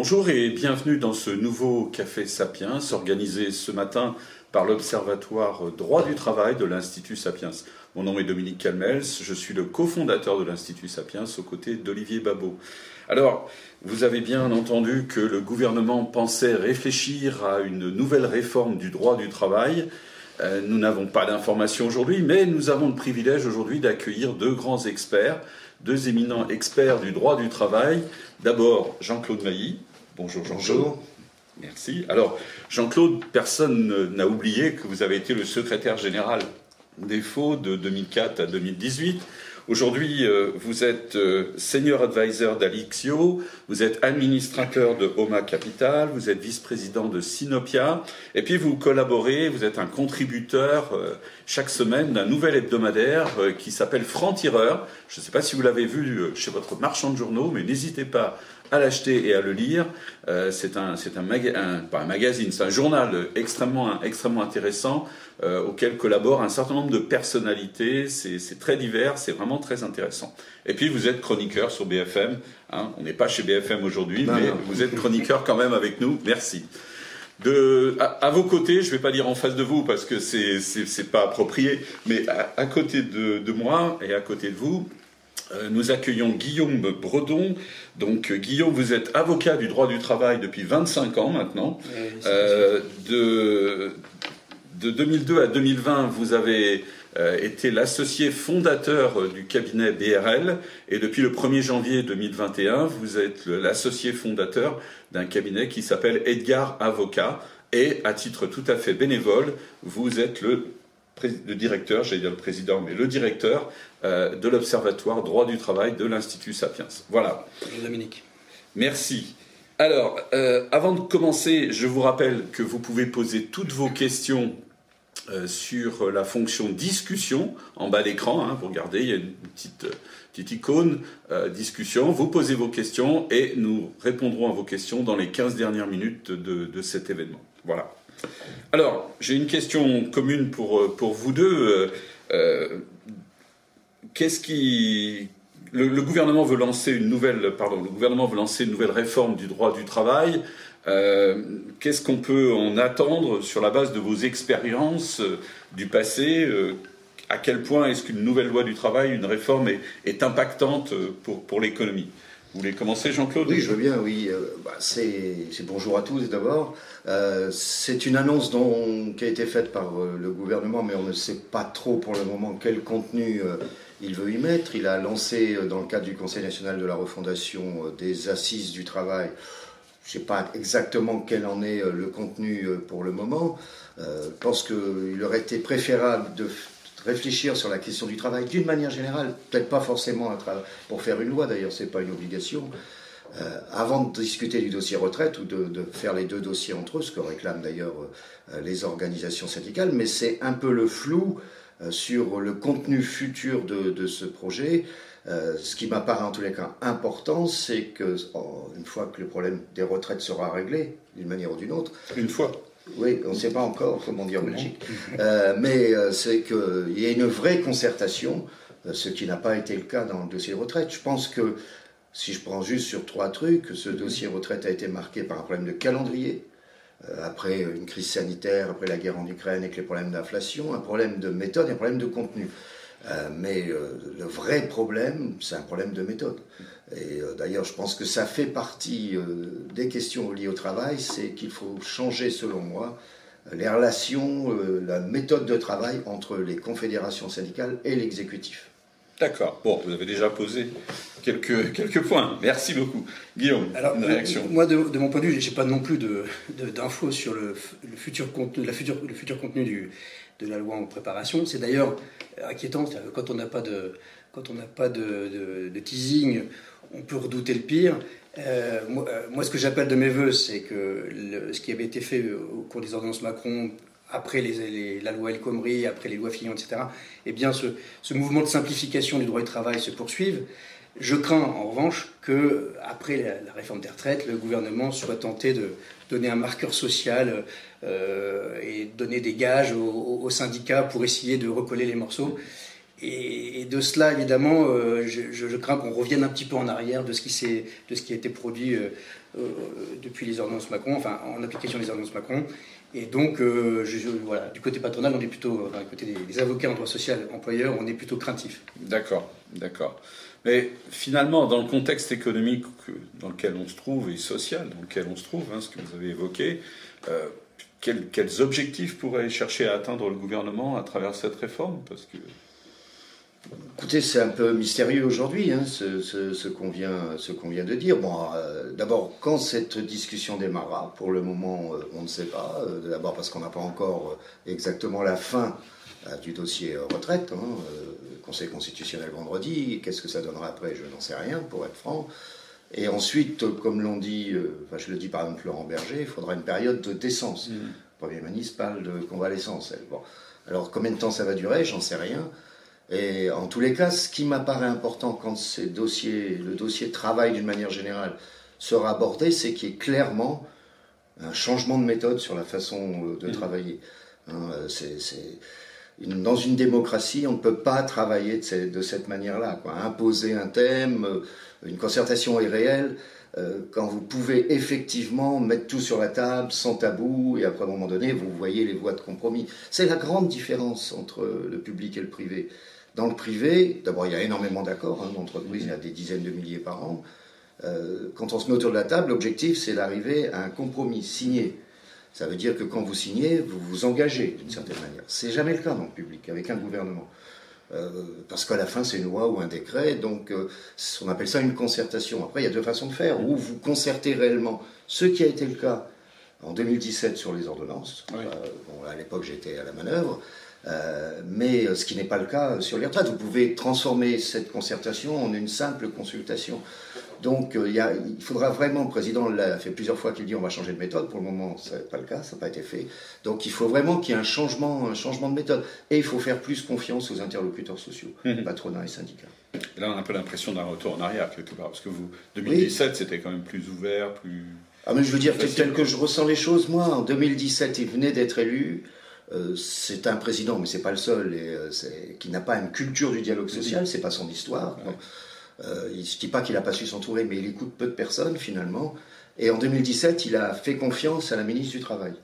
Bonjour et bienvenue dans ce nouveau Café Sapiens organisé ce matin par l'Observatoire droit du travail de l'Institut Sapiens. Mon nom est Dominique Calmels, je suis le cofondateur de l'Institut Sapiens aux côtés d'Olivier Babot. Alors, vous avez bien entendu que le gouvernement pensait réfléchir à une nouvelle réforme du droit du travail. Euh, nous n'avons pas d'informations aujourd'hui, mais nous avons le privilège aujourd'hui d'accueillir deux grands experts, deux éminents experts du droit du travail. D'abord, Jean-Claude Mailly. Bonjour Jean-Claude. Merci. Alors, Jean-Claude, personne n'a oublié que vous avez été le secrétaire général des Faux de 2004 à 2018. Aujourd'hui, euh, vous êtes euh, senior advisor d'Alixio, vous êtes administrateur de Homa Capital, vous êtes vice-président de Sinopia, et puis vous collaborez, vous êtes un contributeur euh, chaque semaine d'un nouvel hebdomadaire qui s'appelle Franc-Tireur. Je ne sais pas si vous l'avez vu chez votre marchand de journaux, mais n'hésitez pas à l'acheter et à le lire. Euh, c'est un, c'est un, pas un magazine, c'est un journal extrêmement, extrêmement intéressant euh, auquel collaborent un certain nombre de personnalités. C'est, c'est très divers, c'est vraiment très intéressant. Et puis vous êtes chroniqueur sur BFM. Hein. On n'est pas chez BFM aujourd'hui, mais vous êtes chroniqueur quand même avec nous. Merci. De, à, vos côtés, je ne vais pas dire en face de vous parce que c'est c'est pas approprié, mais à, à côté de, de, moi et à côté de vous, nous accueillons Guillaume Bredon. Donc Guillaume, vous êtes avocat du droit du travail depuis 25 ans maintenant. Euh, de, de 2002 à 2020, vous avez euh, été l'associé fondateur du cabinet BRL et depuis le 1er janvier 2021, vous êtes l'associé fondateur d'un cabinet qui s'appelle Edgar Avocat et à titre tout à fait bénévole, vous êtes le le directeur, j'allais dire le président, mais le directeur euh, de l'Observatoire droit du travail de l'Institut Sapiens. Voilà. Bonjour Dominique. Merci. Alors, euh, avant de commencer, je vous rappelle que vous pouvez poser toutes vos questions euh, sur la fonction discussion en bas d'écran. Hein, vous regardez, il y a une petite, petite icône discussion. Vous posez vos questions et nous répondrons à vos questions dans les 15 dernières minutes de, de cet événement. Voilà. Alors, j'ai une question commune pour, euh, vous deux. Euh, euh, qu'est-ce qui. Le, gouvernement veut lancer une nouvelle, le gouvernement veut lancer une nouvelle réforme du droit du travail. Qu'est-ce qu'on peut en attendre sur la base de vos expériences du passé À quel point est-ce qu'une nouvelle loi du travail, une réforme est, impactante pour l'économie? Vous voulez commencer, Jean-Claude? Oui, je veux bien, oui. Euh, bah, c'est bonjour à tous d'abord. Euh, c'est une annonce qui a été faite par euh, le gouvernement, mais on ne sait pas trop pour le moment quel contenu il veut y mettre. Il a lancé, dans le cadre du Conseil national de la refondation, des assises du travail. Je ne sais pas exactement quel en est le contenu pour le moment. je pense qu'il aurait été préférable de réfléchir sur la question du travail d'une manière générale, peut-être pas forcément pour faire une loi, d'ailleurs, ce n'est pas une obligation, euh, avant de discuter du dossier retraite ou de, faire les deux dossiers entre eux, ce que réclament d'ailleurs euh, les organisations syndicales, mais c'est un peu le flou euh, sur le contenu futur de, ce projet. ce qui m'apparaît en tous les cas important, c'est que une fois que le problème des retraites sera réglé, d'une manière ou d'une autre, une fois, oui, on ne sait pas encore comment dire en Belgique. Euh, mais euh, c'est qu'il y a une vraie concertation, euh, ce qui n'a pas été le cas dans le dossier retraite. Je pense que, si je prends juste sur trois trucs, ce dossier retraite a été marqué par un problème de calendrier, après une crise sanitaire, après la guerre en Ukraine avec les problèmes d'inflation, un problème de méthode et un problème de contenu. mais le vrai problème, c'est un problème de méthode. Et euh, d'ailleurs, je pense que ça fait partie euh, des questions liées au travail, c'est qu'il faut changer, selon moi, les relations, euh, la méthode de travail entre les confédérations syndicales et l'exécutif. D'accord. Bon, vous avez déjà posé quelques, quelques points. Merci beaucoup. Guillaume, Alors, une réaction Moi, de, mon point de vue, je n'ai pas non plus d'infos de, sur le, le, futur contenu, la future, le futur contenu du, de la loi en préparation. C'est d'ailleurs inquiétant, quand on n'a pas de, quand on n'a pas de, de, teasing, on peut redouter le pire. Euh, euh, moi, ce que j'appelle de mes voeux, c'est que ce qui avait été fait au cours des ordonnances Macron, après les, la loi El Khomri, après les lois Fillon, etc., eh bien, ce, mouvement de simplification du droit du travail se poursuive. Je crains, en revanche, que après la, réforme des retraites, le gouvernement soit tenté de donner un marqueur social euh, et donner des gages aux, syndicats pour essayer de recoller les morceaux. Et, de cela, évidemment, je, crains qu'on revienne un petit peu en arrière de ce qui, de ce qui a été produit depuis les ordonnances Macron, enfin en application des ordonnances Macron. Et donc, du côté patronal, on est plutôt, du côté des, avocats en droit social, employeurs, on est plutôt craintif. D'accord, d'accord. Mais finalement, dans le contexte économique dans lequel on se trouve et social dans lequel on se trouve, hein, ce que vous avez évoqué, euh, quels, objectifs pourrait chercher à atteindre le gouvernement à travers cette réforme? Parce que Écoutez, c'est un peu mystérieux aujourd'hui, hein, ce, qu'on vient, vient, de dire. Bon, euh, d'abord, quand cette discussion démarrera, pour le moment, euh, on ne sait pas. d'abord parce qu'on n'a pas encore exactement la fin du dossier retraite. Hein, Conseil constitutionnel vendredi. Qu'est-ce que ça donnera après Je n'en sais rien, pour être franc. Et ensuite, comme l'ont dit, euh, enfin, je le dis par exemple Laurent Berger, il faudra une période de décence. Mm. Le Premier ministre parle de convalescence. Bon. Alors, combien de temps ça va durer? J'en sais rien. Et en tous les cas, ce qui m'apparaît important quand ces dossiers, le dossier travail d'une manière générale sera abordé, c'est qu'il y ait clairement un changement de méthode sur la façon euh, de mm. travailler. Hein, euh, c'est dans une démocratie, on ne peut pas travailler de cette manière-là. Imposer un thème, euh, une concertation est réelle, euh, quand vous pouvez effectivement mettre tout sur la table sans tabou, et après un moment donné, vous voyez les voies de compromis. C'est la grande différence entre le public et le privé. Dans le privé, d'abord, il y a énormément d'accords hein, il y a des dizaines de milliers par an. Euh, quand on se met autour de la table, l'objectif, c'est d'arriver à un compromis signé. Ça veut dire que quand vous signez, vous vous engagez d'une certaine manière. C'est jamais le cas dans le public, avec un gouvernement. Euh, parce qu'à la fin, c'est une loi ou un décret, donc euh, on appelle ça une concertation. Après, il y a deux façons de faire. Ou vous concertez réellement, ce qui a été le cas en 2017 sur les ordonnances. Euh, bon, à l'époque, j'étais à la manœuvre. Mais ce qui n'est pas le cas sur les retraites. Vous pouvez transformer cette concertation en une simple consultation. Donc euh, il, faudra vraiment, le président l'a fait plusieurs fois qu'il dit on va changer de méthode, pour le moment ce n'est pas le cas, ça n'a pas été fait. Donc il faut vraiment qu'il y ait un changement, un changement de méthode. Et il faut faire plus confiance aux interlocuteurs sociaux, mmh. patronat et syndicats. là on a un peu l'impression d'un retour en arrière quelque part, parce que vous, 2017 c'était quand même plus ouvert, plus... Ah mais je veux dire, tel que je ressens les choses, moi, en 2017 il venait d'être élu, euh, c'est un président, mais c'est pas le seul, et, euh, qui n'a pas une culture du dialogue social, c'est pas son histoire. Euh, je ne dis pas qu'il n'a pas su s'entourer, mais il écoute peu de personnes finalement. Et en 2017, il a fait confiance à la ministre du Travail,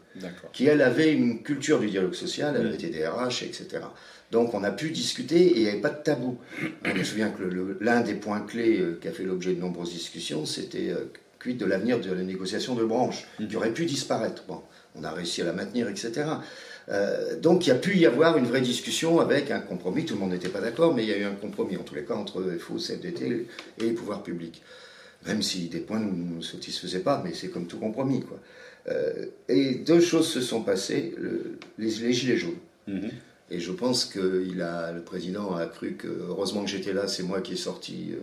qui elle avait une culture du dialogue social, elle était DRH, etc. Donc on a pu discuter et il n'y avait pas de tabou. Je me souviens que l'un des points clés euh, qui a fait l'objet de nombreuses discussions, c'était euh, de l'avenir de la négociation de branche, mm. qui aurait pu disparaître. Bon, on a réussi à la maintenir, etc. Euh, donc il y a pu y avoir une vraie discussion avec un compromis. Tout le monde n'était pas d'accord, mais il y a eu un compromis en tous les cas entre FO, CFDT et les pouvoirs publics. Même si des points ne nous satisfaisaient pas, mais c'est comme tout compromis. Quoi. Euh, et deux choses se sont passées les, gilets jaunes. Mhm. Et je pense que le président a cru que, heureusement que j'étais là, c'est moi qui ai sorti,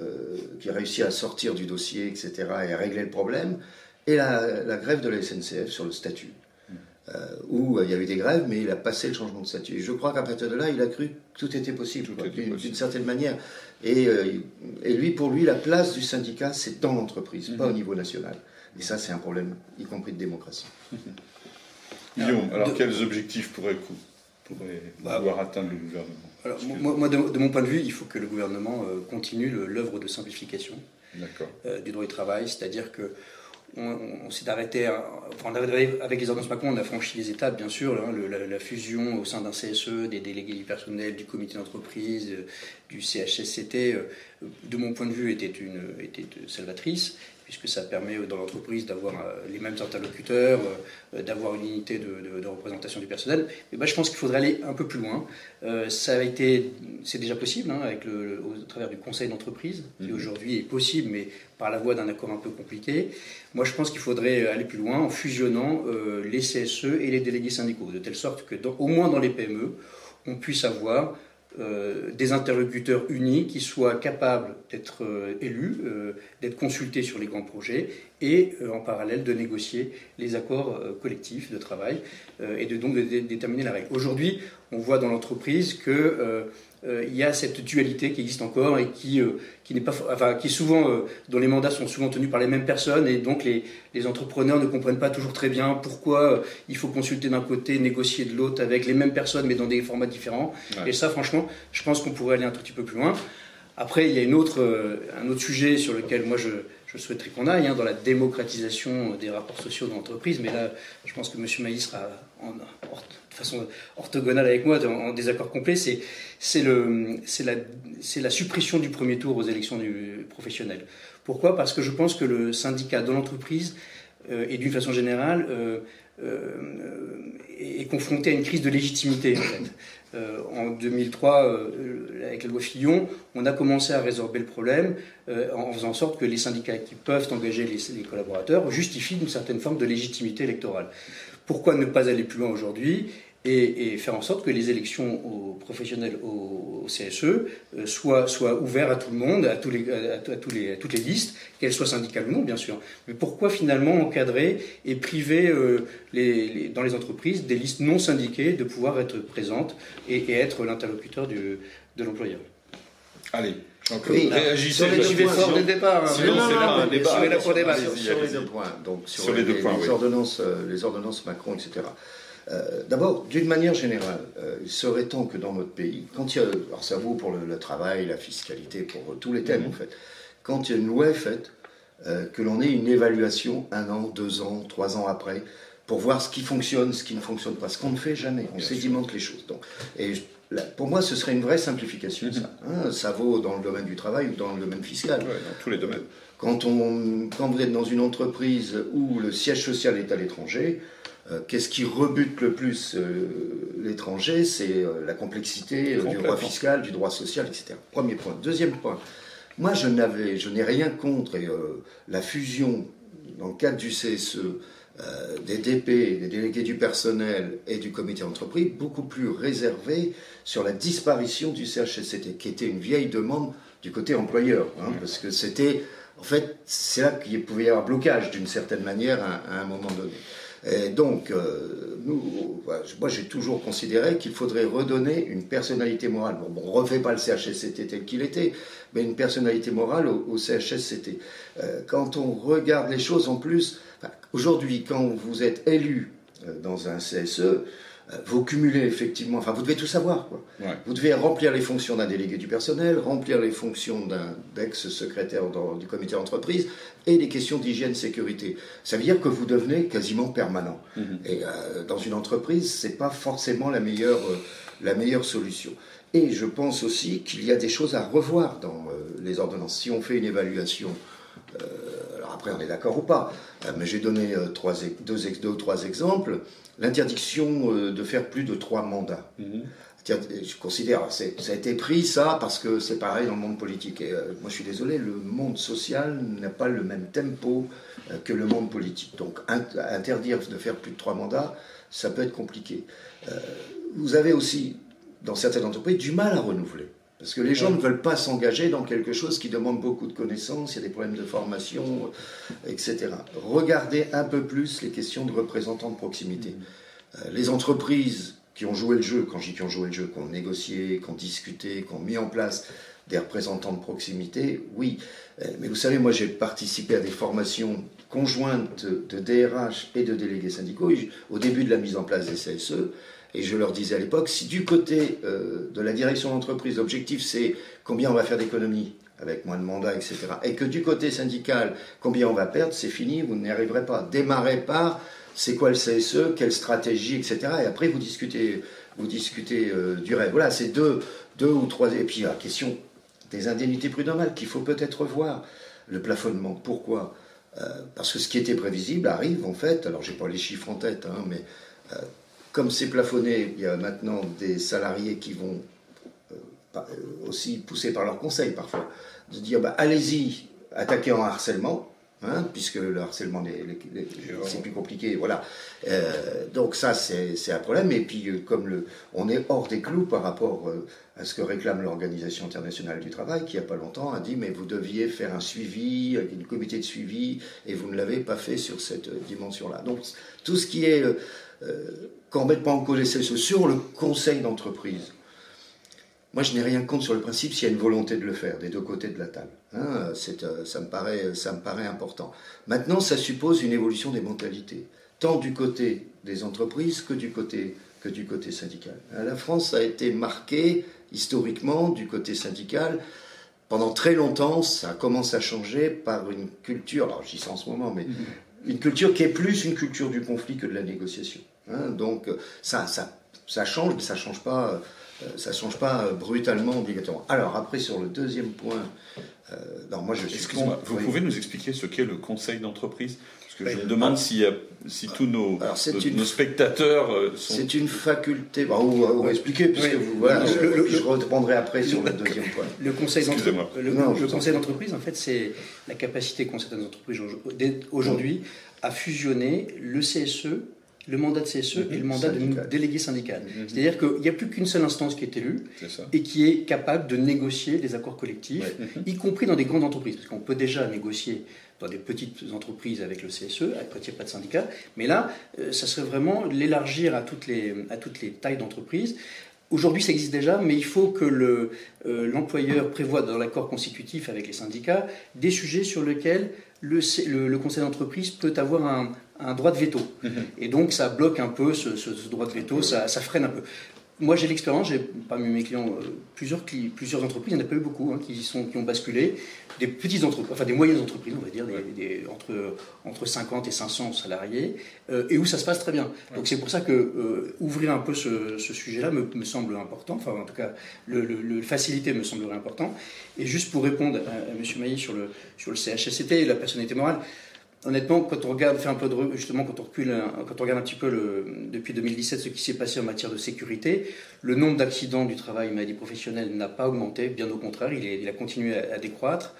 euh, qui a réussi à sortir du dossier, etc., et à régler le problème. Et la, la grève de la SNCF sur le statut. Euh, où euh, il y avait des grèves, mais il a passé le changement de statut. Je crois qu'à partir de là, il a cru que tout était possible, d'une certaine manière. Euh, et, lui, pour lui, la place du syndicat, c'est dans l'entreprise, pas au mhm. niveau national. Et ça, c'est un problème, y compris de démocratie. Guillaume, alors quels objectifs pourrait, pourrait bah, avoir atteindre le gouvernement? alors, moi, de, mon point de vue, il faut que le gouvernement continue l'œuvre de simplification du droit du travail, c'est-à-dire que on, s'est arrêté, avec les ordonnances Macron, on a franchi les étapes, bien sûr, hein, la, fusion au sein d'un CSE, des délégués du personnel, du comité d'entreprise, euh, du CHSCT, euh, de mon point de vue, était, une, était salvatrice puisque ça permet dans l'entreprise d'avoir euh, les mêmes interlocuteurs, euh, d'avoir une unité de, représentation du personnel. Mais je pense qu'il faudrait aller un peu plus loin. Euh, ça a été, c'est déjà possible hein, avec le, au travers du conseil d'entreprise, qui mhm. aujourd'hui est possible, mais par la voie d'un accord un peu compliqué. Moi, je pense qu'il faudrait aller plus loin en fusionnant les CSE et les délégués syndicaux, de telle sorte que, au moins dans les PME, on puisse avoir euh, des interlocuteurs unis qui soient capables d'être euh, élus, euh, d'être consultés sur les grands projets et en parallèle de négocier les accords collectifs de travail et de donc de, déterminer la règle. Aujourd'hui, on voit dans l'entreprise que il y a cette dualité qui existe encore et qui, euh, qui n'est pas, enfin, qui souvent, euh, dont les mandats sont souvent tenus par les mêmes personnes et donc les, les entrepreneurs ne comprennent pas toujours très bien pourquoi il faut consulter d'un côté, négocier de l'autre avec les mêmes personnes mais dans des formats différents. Et ça, franchement, je pense qu'on pourrait aller un tout petit peu plus loin. Après, il y a une autre, un autre sujet sur lequel moi je, je souhaiterais qu'on aille hein, dans la démocratisation des rapports sociaux dans l'entreprise, mais là, je pense que M. Maïs sera en, de façon orthogonale avec moi, en, désaccord complet, c'est la, la suppression du premier tour aux élections du professionnel. Pourquoi? Parce que je pense que le syndicat dans l'entreprise, euh, et d'une façon générale, euh, euh, est confronté à une crise de légitimité. En 2003, avec la loi Fillon, on a commencé à résorber le problème en faisant en sorte que les syndicats qui peuvent engager les, les collaborateurs justifient une certaine forme de légitimité électorale. Pourquoi ne pas aller plus loin aujourd'hui et, faire en sorte que les élections aux professionnels au, CSE euh, soient, ouvertes à tout le monde, à, toutes les listes, qu'elles soient syndicales ou non, bien sûr. Mais pourquoi finalement encadrer et priver euh, dans les entreprises des listes non syndiquées de pouvoir être présentes et, être l'interlocuteur de l'employeur? Allez, Jean-Claude, réagissez. Sur les deux fort dès le départ. Hein. Sinon, c'est pas un débat. Sur, les deux points. Donc, sur, les, deux points, les, ordonnances, euh, les ordonnances Macron, etc. Euh, d'abord, d'une manière générale, euh, il serait temps que dans notre pays, quand il y a, alors ça vaut pour le, travail, la fiscalité, pour tous les thèmes mhm. en fait, quand il y a une loi faite, euh, que l'on ait une évaluation un an, deux ans, trois ans après, pour voir ce qui fonctionne, ce qui ne fonctionne pas, ce qu'on ne fait jamais, on sédimente les choses. Donc, et pour moi, ce serait une vraie simplification. Ça. Mhm. Hein. ça vaut dans le domaine du travail ou dans le domaine fiscal. dans tous les domaines. Quand, on, quand vous êtes dans une entreprise où le siège social est à l'étranger, euh, qu'est-ce qui rebute le plus euh, l'étranger? C'est euh, la complexité du droit fiscal, du droit social, etc. Premier point. Deuxième point. Moi, je n'avais, je n'ai rien contre la fusion dans le cadre du CSE des DP, des délégués du personnel et du comité d'entreprise, beaucoup plus réservé sur la disparition du CHSCT, qui était une vieille demande du côté employeur, hein, parce que c'était, en fait, c'est là qu'il pouvait y avoir blocage d'une certaine manière à un moment donné. Et donc, euh, nous, moi j'ai toujours considéré qu'il faudrait redonner une personnalité morale. Bon, on ne refait pas le CHSCT tel qu'il était, mais une personnalité morale au, CHSCT. Euh, quand on regarde les choses en plus, aujourd'hui, quand vous êtes élu euh, dans un CSE, euh, vous cumulez effectivement, enfin vous devez tout savoir. Quoi. Vous devez remplir les fonctions d'un délégué du personnel, remplir les fonctions d'un ex-secrétaire du comité d'entreprise et des questions d'hygiène sécurité. Ça veut dire que vous devenez quasiment permanent. Mhm. Et euh, dans une entreprise, c'est pas forcément la meilleure, euh, la meilleure solution. Et je pense aussi qu'il y a des choses à revoir dans les ordonnances. Si on fait une évaluation après, on est d'accord ou pas, mais j'ai donné trois, deux, deux, ou trois exemples l'interdiction euh, de faire plus de trois mandats. Mhm. Je considère, ça a été pris ça parce que c'est pareil dans le monde politique. Et euh, moi je suis désolé, le monde social n'a pas le même tempo euh, que le monde politique. Donc interdire de faire plus de trois mandats, ça peut être compliqué. vous avez aussi, dans certaines entreprises, du mal à renouveler. Parce que les gens ne veulent pas s'engager dans quelque chose qui demande beaucoup de connaissances, il y a des problèmes de formation, etc. Regardez un peu plus les questions de représentants de proximité. Euh, les entreprises qui ont joué le jeu, quand je dis qui ont joué le jeu, qui ont négocié, qui ont discuté, qui ont mis en place des représentants de proximité, oui. Euh, mais vous savez, moi j'ai participé à des formations conjointes de DRH et de délégués syndicaux au début de la mise en place des CSE. Et je leur disais à l'époque, si du côté euh, de la direction d'entreprise, l'objectif c'est combien on va faire d'économies avec moins de mandats, etc., et que du côté syndical, combien on va perdre, c'est fini, vous n'y arriverez pas. Démarrez par c'est quoi le CSE, quelle stratégie, etc. Et après, vous discutez, vous discutez euh, du rêve. Voilà, c'est deux, deux ou trois. Et puis, la question des indemnités prud'homales qu'il faut peut-être revoir. Le plafonnement, pourquoi? Euh, Parce que ce qui était prévisible arrive, en fait. Alors, j'ai pas les chiffres en tête, hein, mais comme c'est plafonné, il y a maintenant des salariés qui vont euh, euh, aussi pousser par leur conseil parfois, de dire bah, allez-y, attaquez en harcèlement. Hein, puisque le harcèlement c'est plus compliqué, voilà. Euh, donc ça c'est un problème. Et puis comme le, on est hors des clous par rapport à ce que réclame l'Organisation internationale du travail, qui il n'y a pas longtemps a dit mais vous deviez faire un suivi, un comité de suivi, et vous ne l'avez pas fait sur cette dimension-là. Donc tout ce qui est qu'on ne pas en cause les CSE sur le conseil d'entreprise. moi, je n'ai rien contre sur le principe s'il y a une volonté de le faire des deux côtés de la table. Hein, ça, me paraît, ça me paraît important. Maintenant, ça suppose une évolution des mentalités, tant du côté des entreprises que du côté, que du côté syndical. La France a été marquée historiquement du côté syndical pendant très longtemps, ça commence à changer par une culture, alors dis ça en ce moment, mais mm-hmm. Une culture qui est plus une culture du conflit que de la négociation. Hein. donc ça, ça, ça change, mais ça ne change pas, euh, ça change pas brutalement, obligatoirement. Alors après, sur le deuxième point, euh, non, moi je suis. Excusez-moi, vous pouvez nous expliquer ce qu'est le conseil d'entreprise? Je me demande si, si tous nos, nos, spectateurs euh, sont... C'est une faculté, bah, on, va expliquer, puisque vous, voilà, je, reprendrai après sur le deuxième point. Le conseil d'entreprise, en fait, c'est la capacité qu'ont certaines entreprises aujourd'hui à fusionner le CSE le mandat de CSE et le mandat de délégué syndical. Mhm. C'est-à-dire qu'il n'y a plus qu'une seule instance qui est élue et qui est capable de négocier des accords collectifs, mhm. y compris dans des grandes entreprises. Parce qu'on peut déjà négocier dans des petites entreprises avec le CSE, quand il n'y a pas de syndicat. Mais là, euh, ça serait vraiment l'élargir à, toutes les, à toutes les tailles d'entreprises. Aujourd'hui, ça existe déjà, mais il faut que euh, l'employeur prévoie dans l'accord constitutif avec les syndicats des sujets sur lesquels le, le, conseil d'entreprise peut avoir un, un, droit de veto. Mm-hmm. Et donc, ça bloque un peu ce, ce droit de veto, ça, ça, freine un peu. Moi, j'ai l'expérience, j'ai parmi mes clients euh, plusieurs, plusieurs entreprises, il n'y en a pas eu beaucoup hein, qui, sont, qui ont basculé. Des petites entreprises, enfin des moyennes entreprises, on va dire, des, entre, entre 50 et 500 salariés, euh, et où ça se passe très bien. Donc c'est pour ça que euh, ouvrir un peu ce, sujet-là me, me, semble important, enfin en tout cas le, le, faciliter me semblerait important. Et juste pour répondre à, à M. Mailly sur le, sur le CHSCT, la personnalité morale, honnêtement, quand on regarde, fait un peu de, justement, quand on recule, quand on regarde un petit peu depuis 2017 ce qui s'est passé en matière de sécurité, le nombre d'accidents du travail maladie professionnelle n'a pas augmenté, bien au contraire, il, a continué à, décroître.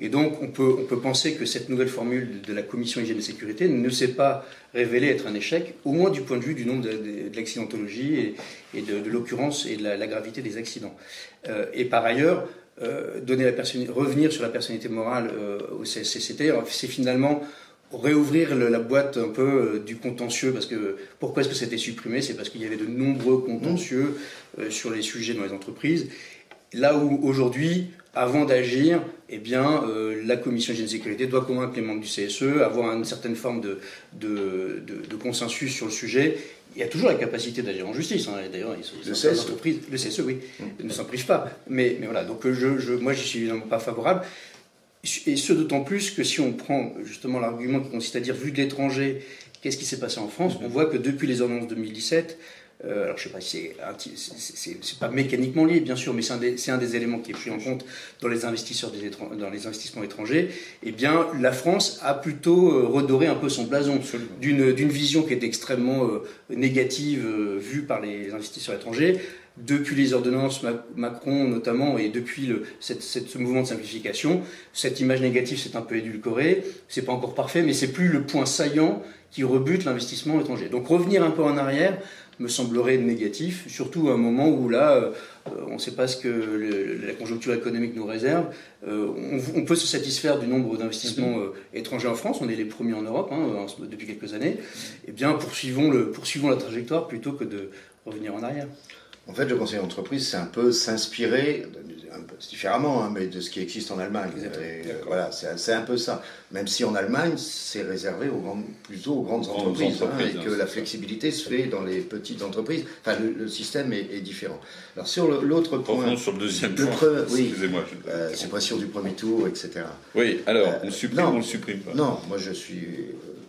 Et donc, on peut, on peut penser que cette nouvelle formule de la commission hygiène et sécurité ne s'est pas révélée être un échec, au moins du point de vue du nombre de, l'accidentologie et, de, l'occurrence et de la, gravité des accidents. Euh, et par ailleurs, euh, donner la revenir sur la personnalité morale euh, au CCT, c'est finalement réouvrir la boîte un peu euh, du contentieux, parce que pourquoi est-ce que c'était supprimé? C'est parce qu'il y avait de nombreux contentieux euh, sur les sujets dans les entreprises. Là où aujourd'hui, avant d'agir, eh bien, euh, la commission de sécurité doit convaincre les membres du CSE, avoir une certaine forme de, de, de, consensus sur le sujet. Il y a toujours la capacité d'agir en justice. Hein. D'ailleurs, le CSE, le CSE, oui, mmh. ne s'en pas. Mais, mais, voilà, donc je, je, moi, j'y suis évidemment pas favorable. Et ce d'autant plus que si on prend justement l'argument qui consiste à dire, vu de l'étranger, qu'est-ce qui s'est passé en France, on voit que depuis les ordonnances 2017, euh, alors je sais pas si c'est pas mécaniquement lié bien sûr, mais c'est un, un, des éléments qui est pris en compte dans les investisseurs des dans les investissements étrangers. Eh bien, la France a plutôt euh, redoré un peu son blason d'une vision qui est extrêmement euh, négative vue par les investisseurs étrangers depuis les ordonnances Macron notamment et depuis le, cette, ce mouvement de simplification, cette image négative s'est un peu édulcorée. C'est pas encore parfait, mais c'est plus le point saillant qui rebute l'investissement étranger. Donc revenir un peu en arrière me semblerait négatif, surtout à un moment où là, euh, on ne sait pas ce que la conjoncture économique nous réserve. Euh, on, peut se satisfaire du nombre d'investissements mm-hmm. euh, étrangers en France, on est les premiers en Europe hein, depuis quelques années. Eh bien, poursuivons, le, poursuivons la trajectoire plutôt que de revenir en arrière. En fait, le conseil d'entreprise, c'est un peu s'inspirer, différemment, hein, mais de ce qui existe en Allemagne. Euh, voilà, c'est un peu ça. Même si en Allemagne, c'est réservé aux grandes, plutôt aux grandes, entreprises, hein, et que la flexibilité se fait dans les petites entreprises. Enfin, le, système est, différent. Alors sur l'autre point, sur le deuxième point. oui, excusez-moi, euh, suppression du premier tour, etc. Oui, alors on supprime ou on le supprime pas? Non, moi je suis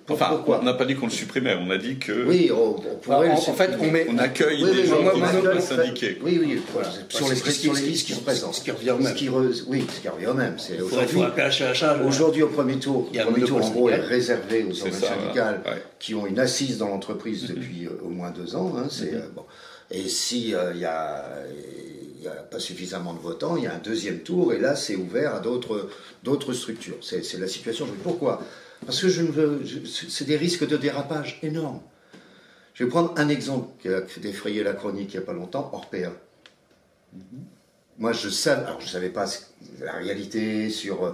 Enfin, on n'a pas dit qu'on le supprimait, on a dit que. Oui, on, pourrait. en, fait, on, met, on accueille des gens qui sont syndiqués. Oui, oui, voilà. Sur les, sur les listes qui se présentent. Ce qui revient au même. oui, ce qui revient au même. Aujourd'hui, au premier tour, le premier tour, en gros, est réservé aux organisations syndicales qui ont une assise dans l'entreprise mm-hmm. depuis euh, au moins deux ans. Hein, c'est, mm-hmm. euh, bon. Et s'il euh, a n'y a pas suffisamment de votants, il y a un deuxième tour, et là, c'est ouvert à d'autres structures. C'est la situation. Pourquoi? Parce que je ne veux. C'est des risques de dérapage énormes. Je vais prendre un exemple qui a défrayé la chronique il n'y a pas longtemps Orpea. Mhm. Moi, je savais, alors je ne savais pas la réalité sur euh,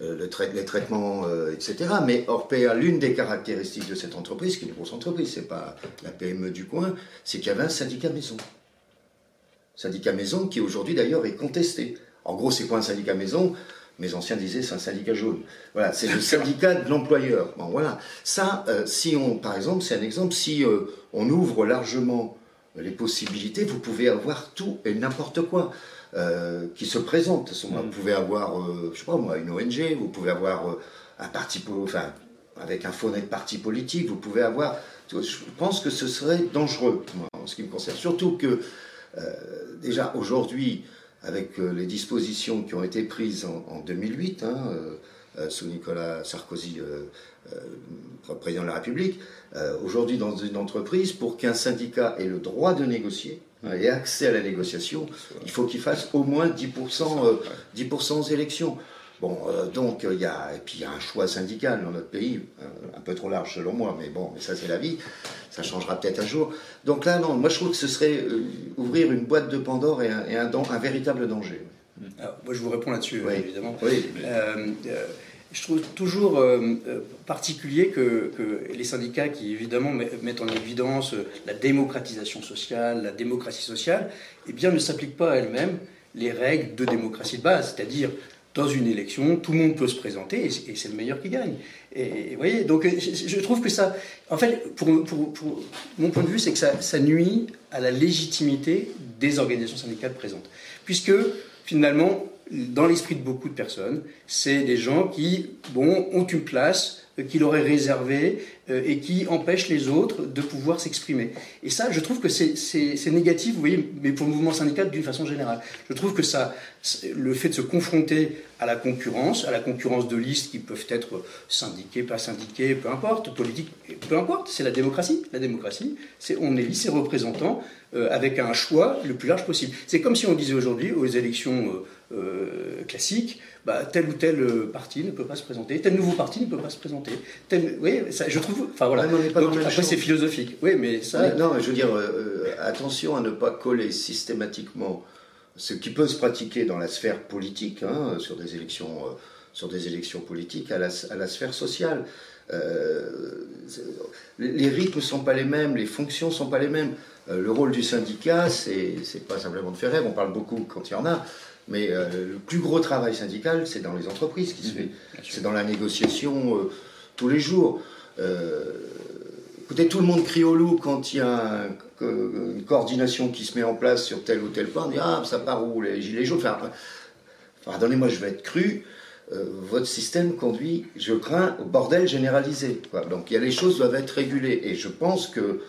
le les traitements, euh, etc. Mais Orpea, l'une des caractéristiques de cette entreprise, qui est une grosse entreprise, c'est pas la PME du coin, c'est qu'il y avait un syndicat maison. syndicat maison qui aujourd'hui d'ailleurs est contesté. En gros, c'est quoi un syndicat maison? Mes anciens disaient c'est un syndicat jaune. Voilà, c'est le syndicat de l'employeur. Bon, voilà. Ça, euh, si on, par exemple, c'est un exemple, si euh, on ouvre largement les possibilités, vous pouvez avoir tout et n'importe quoi. Euh, qui se présente. Vous mm. pouvez avoir, je sais pas moi, une ONG, vous pouvez avoir un parti, enfin, avec un faux de parti politique, vous pouvez avoir. Je pense que ce serait dangereux, en ce qui me concerne. Surtout que, déjà, aujourd'hui, avec euh, les dispositions qui ont été prises en, 2008, hein, euh, euh, sous Nicolas Sarkozy, président de la République, aujourd'hui dans une entreprise, pour qu'un syndicat ait le droit de négocier hein, et accès à la négociation, il faut qu'il fasse au moins 10%, 10 aux élections. Bon, donc il y a et puis il y a un choix syndical dans notre pays, un peu trop large selon moi, mais bon, mais ça c'est la vie ça changera peut-être un jour. Donc là, non, moi je trouve que ce serait euh, ouvrir une boîte de Pandore et un, un, véritable danger. moi je vous réponds là-dessus, évidemment. Oui. Euh, euh, je trouve toujours particulier que, les syndicats qui évidemment mettent en évidence la démocratisation sociale, la démocratie sociale, eh bien ne s'appliquent pas à elles-mêmes les règles de démocratie de base, c'est-à-dire dans une élection, tout le monde peut se présenter et c'est le meilleur qui gagne. Et, voyez, donc je, trouve que ça, en fait, pour, mon point de vue, c'est que ça, nuit à la légitimité des organisations syndicales présentes. Puisque finalement, dans l'esprit de beaucoup de personnes, c'est des gens qui, bon, ont une place qu'il aurait réservé euh, et qui empêche les autres de pouvoir s'exprimer. Et ça, je trouve que c'est négatif, vous voyez, mais pour le mouvement syndical d'une façon générale. Je trouve que ça, le fait de se confronter à la concurrence, à la concurrence de listes qui peuvent être syndiquées, pas syndiquées, peu importe, politiques, peu importe, c'est la démocratie. La démocratie, c'est on élit ses représentants euh, avec un choix le plus large possible. C'est comme si on disait aujourd'hui aux élections euh, classiques, bah, tel ou tel euh, parti ne peut pas se présenter, tel nouveau parti ne peut pas se présenter. Tel, oui, ça, je trouve. Enfin voilà. après, c'est philosophique. Oui, mais ça. non, je veux dire, euh, euh, attention à ne pas coller systématiquement ce qui peut se pratiquer dans la sphère politique, hein, sur des élections, sur des élections politiques, à la, à la sphère sociale. les rythmes ne sont pas les mêmes, les fonctions ne sont pas les mêmes. le rôle du syndicat, c'est pas simplement de faire rêve, on parle beaucoup quand il y en a, mais euh, le plus gros travail syndical, c'est dans les entreprises qui se mhm. fait. C'est dans la négociation euh, tous les jours. Euh, écoutez, tout le monde crie au loup quand il y a une coordination qui se met en place sur tel ou tel point. On dit Ah, ça part où les gilets jaunes? Pardonnez-moi, je vais être cru. votre système conduit, je crains, au bordel généralisé. Donc, il y a les choses doivent être régulées. Et je pense que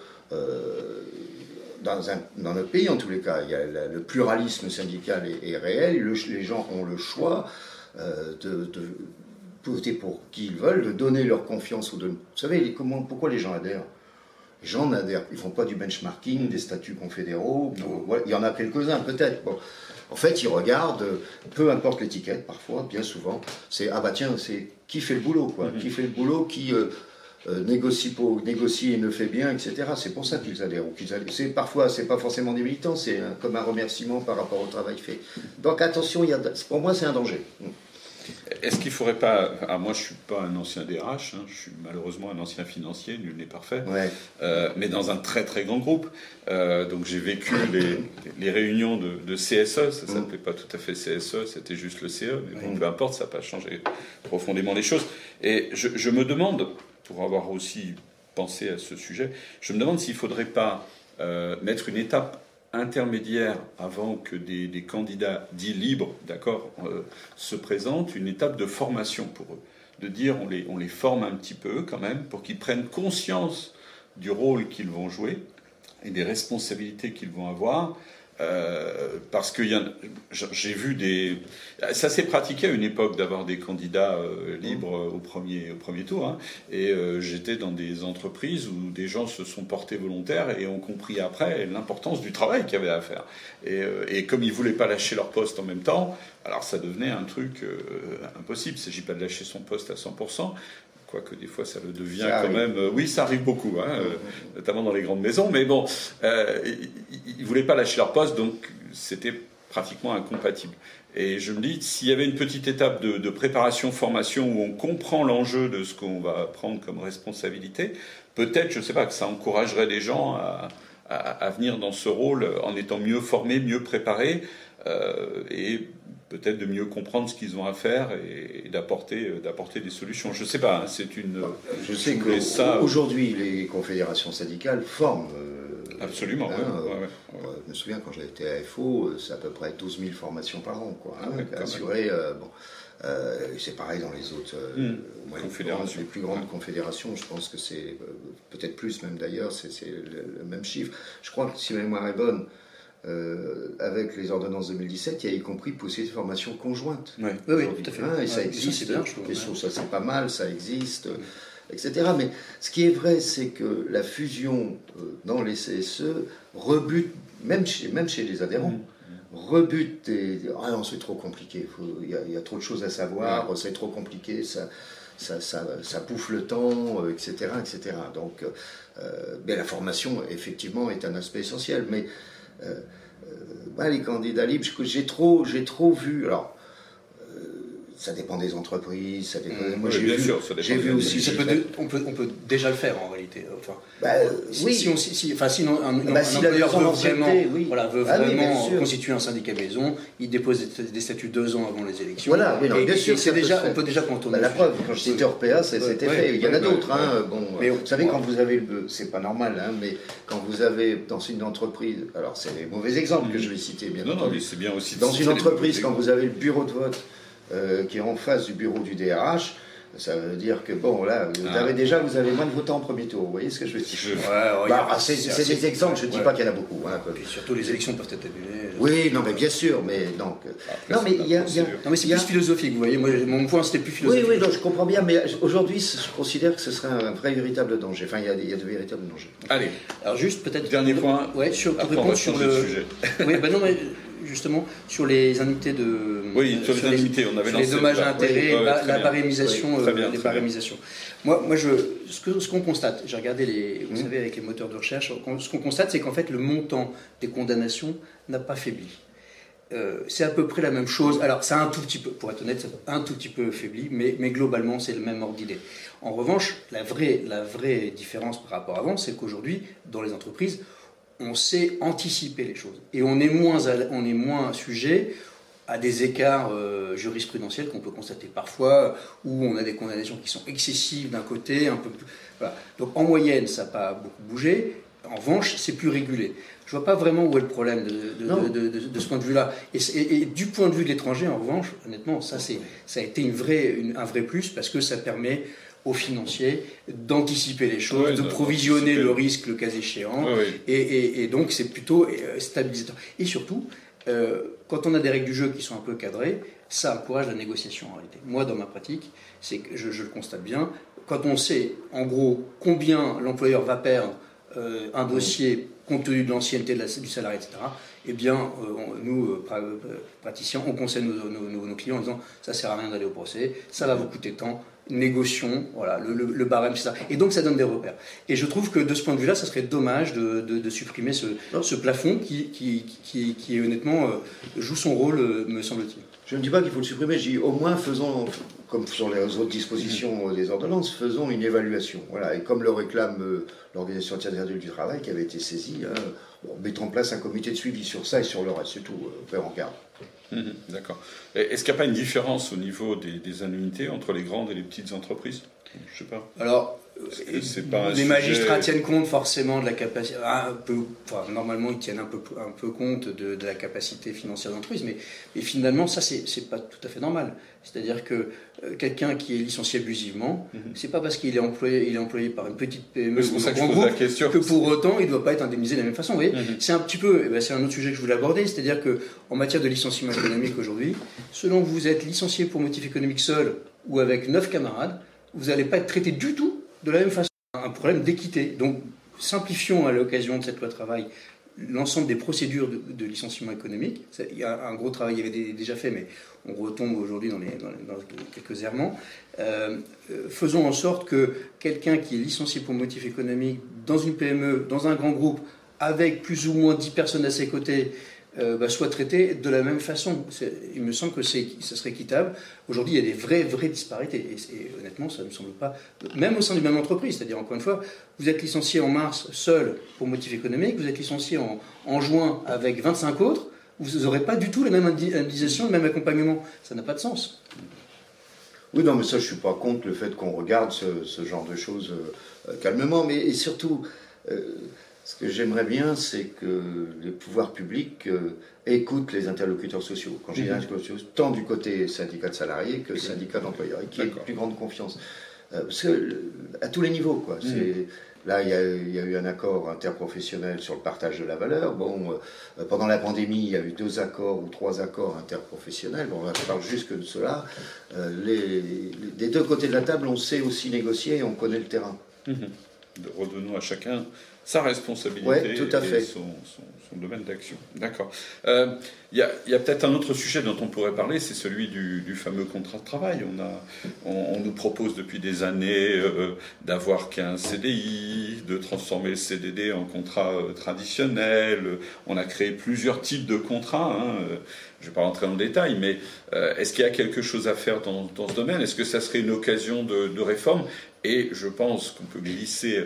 dans, notre pays, en tous les cas, il y a le pluralisme syndical est, réel, les gens ont le choix euh, de, voter pour qui ils veulent, de donner leur confiance ou de... Vous savez, comment, pourquoi les gens adhèrent? Les gens n'adhèrent, ils font pas du benchmarking, des statuts confédéraux, il y en a quelques-uns peut-être. En fait, ils regardent, peu importe l'étiquette, parfois, bien souvent, c'est ah bah tiens, c'est qui fait le boulot, quoi, mm-hmm. qui fait le boulot, qui euh, euh, négocie, pour, négocie et ne fait bien, etc. C'est pour ça qu'ils adhèrent. Qu'ils c'est parfois, c'est pas forcément des militants, c'est comme un remerciement par rapport au travail fait. Donc attention, il y a, pour moi, c'est un danger. Est-ce qu'il ne faudrait pas. Ah, moi, je ne suis pas un ancien DRH, hein, je suis malheureusement un ancien financier, nul n'est parfait, euh, mais dans un très très grand groupe. Euh, donc j'ai vécu les, les, réunions de, de CSE, ça ne mm. s'appelait pas tout à fait CSE, c'était juste le CE, mais bon, peu importe, ça n'a pas changé profondément les choses. Et je, je me demande, pour avoir aussi pensé à ce sujet, je me demande s'il ne faudrait pas euh, mettre une étape intermédiaire avant que des, candidats dits libres, d'accord, euh, se présentent, une étape de formation pour eux. De dire on les, on les forme un petit peu quand même pour qu'ils prennent conscience du rôle qu'ils vont jouer et des responsabilités qu'ils vont avoir euh, parce que j'ai vu des. Ça s'est pratiqué à une époque d'avoir des candidats euh, libres au premier, au premier tour. Hein, et euh, j'étais dans des entreprises où des gens se sont portés volontaires et ont compris après l'importance du travail qu'il y avait à faire. Et, et comme ils voulaient pas lâcher leur poste en même temps, alors ça devenait un truc impossible. Il ne s'agit pas de lâcher son poste à 100%, que des fois ça le devient quand même. Euh, oui, ça arrive beaucoup, hein, euh, notamment dans les grandes maisons, mais bon, euh, ils ne voulaient pas lâcher leur poste, donc c'était pratiquement incompatible. Et je me dis, s'il y avait une petite étape de, préparation, formation, où on comprend l'enjeu de ce qu'on va prendre comme responsabilité, peut-être, je ne sais pas, que ça encouragerait les gens à, à, venir dans ce rôle en étant mieux formés, mieux préparés et peut-être de mieux comprendre ce qu'ils ont à faire et, d'apporter d'apporter des solutions. Je sais pas, hein, c'est une. Je sais que ça aujourd'hui les confédérations syndicales forment. Absolument. Hein, je me souviens quand j'étais à FO, c'est à peu près 12 000 formations par an, quoi. Hein, assuré, bon. Euh, c'est pareil dans les autres euh, hmm. les plus grandes confédérations. Je pense que c'est euh, peut-être plus même d'ailleurs, c'est le, même chiffre. Je crois que si ma mémoire est bonne, avec les ordonnances 2017, il y a y compris possibilité de formation conjointe. Oui, oui, tout à fait. Hein, et ça existe. Ça, ça c'est pas mal, ça existe, etc. Mais ce qui est vrai, c'est que la fusion dans les CSE rebute, même chez, même chez les adhérents. Hmm rebute et ah non c'est trop compliqué, il y, a trop de choses à savoir, c'est trop compliqué, ça, ça, ça, bouffe le temps, etc., euh, etc. Donc, euh, la formation effectivement est un aspect essentiel, mais euh, les candidats libres, j'ai trop, j'ai trop vu. Alors, ça dépend des entreprises, ça dépend. Mmh. Moi, j'ai vu, sûr, ça j'ai vu aussi. on, peut, on peut déjà le faire en réalité. Enfin, bah, si, oui. Si, on, si, enfin, sinon, un, bah, si employeur veut vraiment, oui. voilà, veut ah, vraiment constituer un syndicat maison, il dépose des, statuts deux ans avant les élections. Voilà, non, bien sûr, c'est déjà, on peut déjà contourner. Bah, la preuve, quand je citais Orpea, c'était fait. Il y en a d'autres. Hein, bon, mais, vous savez, quand vous avez, c'est pas normal, hein, mais quand vous avez dans une entreprise, alors c'est les mauvais exemples que je vais citer, bien entendu. Non, mais c'est bien aussi. Dans une entreprise, quand vous avez le bureau de vote euh, qui est en face du bureau du DRH, ça veut dire que bon là, vous ah. avez déjà vous avez moins de votants en premier tour. Vous voyez ce que je veux dire? Bah, C'est des exemples. Je ne dis pas qu'il y en a beaucoup. Hein, Et surtout les élections peuvent être annulées. Oui, non mais bien sûr, mais donc. non mais il y a, non mais c'est plus philosophique. Vous voyez, moi mon point c'était plus philosophique. Oui oui, je comprends bien, mais aujourd'hui je considère que ce serait un vrai véritable danger. Enfin il y a, y de véritables dangers. Allez. Alors juste peut-être dernier point. Ouais, sur, pour répondre sur le. Sujet. oui, ben non mais justement sur les indemnités de. Oui, sur, les, indemnités, on avait les dommages à intérêts, la, barémisation, euh, les barémisations. Moi, moi je, ce qu'on constate, j'ai regardé les, vous mmh. savez, avec les moteurs de recherche, ce qu'on constate, c'est qu'en fait, le montant des condamnations n'a pas faibli. Euh, c'est à peu près la même chose. Alors, a un tout petit peu, pour être honnête, un tout petit peu faibli, mais, mais globalement, c'est le même ordre d'idée. En revanche, la vraie, la vraie différence par rapport à avant, c'est qu'aujourd'hui, dans les entreprises, on sait anticiper les choses. Et on est moins, on est moins sujet à des écarts euh, jurisprudentiels qu'on peut constater parfois, où on a des condamnations qui sont excessives d'un côté, un peu plus... Donc en moyenne, ça n'a pas beaucoup bougé. En revanche, c'est plus régulé. Je ne vois pas vraiment où est le problème de, ce point de vue-là. Et, du point de vue de l'étranger, en revanche, honnêtement, ça, ça a été une vraie, un vrai plus parce que ça permet aux financiers d'anticiper les choses, de provisionner le risque le cas échéant. Et, donc c'est plutôt euh, stabilisateur. Et surtout, euh, quand on a des règles du jeu qui sont un peu cadrées, ça encourage la négociation en réalité. Moi, dans ma pratique, c'est que je, le constate bien, quand on sait en gros combien l'employeur va perdre euh, un dossier compte tenu de l'ancienneté du salarié, etc., eh bien, nous, praticiens, on conseille nos, nos, clients en disant ça sert à rien d'aller au procès, ça va vous coûter tant, négocions, voilà, le, le, barème, c'est ça. Et donc ça donne des repères. Et je trouve que de ce point de vue-là, ça serait dommage de, de, supprimer ce, ce, plafond qui, qui, qui, qui honnêtement, euh, joue son rôle, euh, me semble-t-il. Je ne dis pas qu'il faut le supprimer, je dis au moins faisons, comme sur les autres dispositions des ordonnances, faisons une évaluation. Voilà. Et comme le réclame l'Organisation internationale du travail qui avait été saisie, hein, en place un comité de suivi sur ça et sur le reste, c'est tout, faire en garde. Mhm, d'accord. Est-ce qu'il n'y a pas une différence au niveau des, des, annuités entre les grandes et les petites entreprises? Je sais pas. Alors, les magistrats tiennent compte forcément de la capacité. Un peu, enfin, normalement, ils tiennent un peu, un peu compte de, de la capacité financière d'entreprise, mais, mais, finalement, ça, c'est pas tout à fait normal. C'est-à-dire que euh, quelqu'un qui est licencié abusivement, mm c'est pas parce qu'il est employé, il est employé par une petite PME ou un grand groupe que pour autant, il ne doit pas être indemnisé de la même façon. Voyez, mhm. c'est un petit peu, eh ben, c'est un autre sujet que je voulais aborder, c'est-à-dire que en matière de licenciement économique aujourd'hui, selon que vous êtes licencié pour motif économique seul ou avec neuf camarades, vous n'allez pas être traité du tout de la même façon, un problème d'équité. Donc, simplifions à l'occasion de cette loi travail l'ensemble des procédures de, licenciement économique. Il y a un gros travail qui avait déjà fait, mais on retombe aujourd'hui dans, quelques errements. Euh, euh, faisons en sorte que quelqu'un qui est licencié pour motif économique dans une PME, dans un grand groupe, avec plus ou moins 10 personnes à ses côtés, euh, bah, traités de la même façon. Il me semble que ce serait équitable. Aujourd'hui, il y a des vraies, vraies disparités. Et, honnêtement, ça ne me semble pas. Même au sein d'une même entreprise, c'est-à-dire, encore une fois, vous êtes licencié en mars seul pour motif économique, vous êtes licencié en, en juin avec 25 autres, vous n'aurez pas du tout la même indemnisation, le même accompagnement. Ça n'a pas de sens. Oui, non, mais ça, je suis pas contre le fait qu'on regarde ce, genre de choses euh, calmement, mais surtout, euh, ce que j'aimerais bien, c'est que les pouvoirs publics écoutent les interlocuteurs sociaux. Quand j'ai dis mhm. interlocuteurs sociaux, tant du côté syndicat de salariés que syndicat d'employeurs, et qui ait plus grande confiance. parce que, à tous les niveaux, quoi. Mhm. C'est Là, il y, a, eu un accord interprofessionnel sur le partage de la valeur. Bon, euh, pendant la pandémie, il y a eu deux accords ou trois accords interprofessionnels. Bon, je parle juste que de cela. Euh, les, des deux côtés de la table, on sait aussi négocier et on connaît le terrain. Mhm. Redonnons à chacun sa responsabilité et son, domaine d'action. D'accord. Euh, il y a, peut-être un autre sujet dont on pourrait parler, c'est celui du, fameux contrat de travail. On, a, on, nous propose depuis des années euh, d'avoir qu'un CDI, de transformer le CDD en contrat euh, traditionnel. On a créé plusieurs types de contrats. Hein. Je ne vais pas rentrer dans le détail, mais est-ce qu'il y a quelque chose à faire dans, ce domaine? Est-ce que ça serait une occasion de, de réforme? Et je pense qu'on peut glisser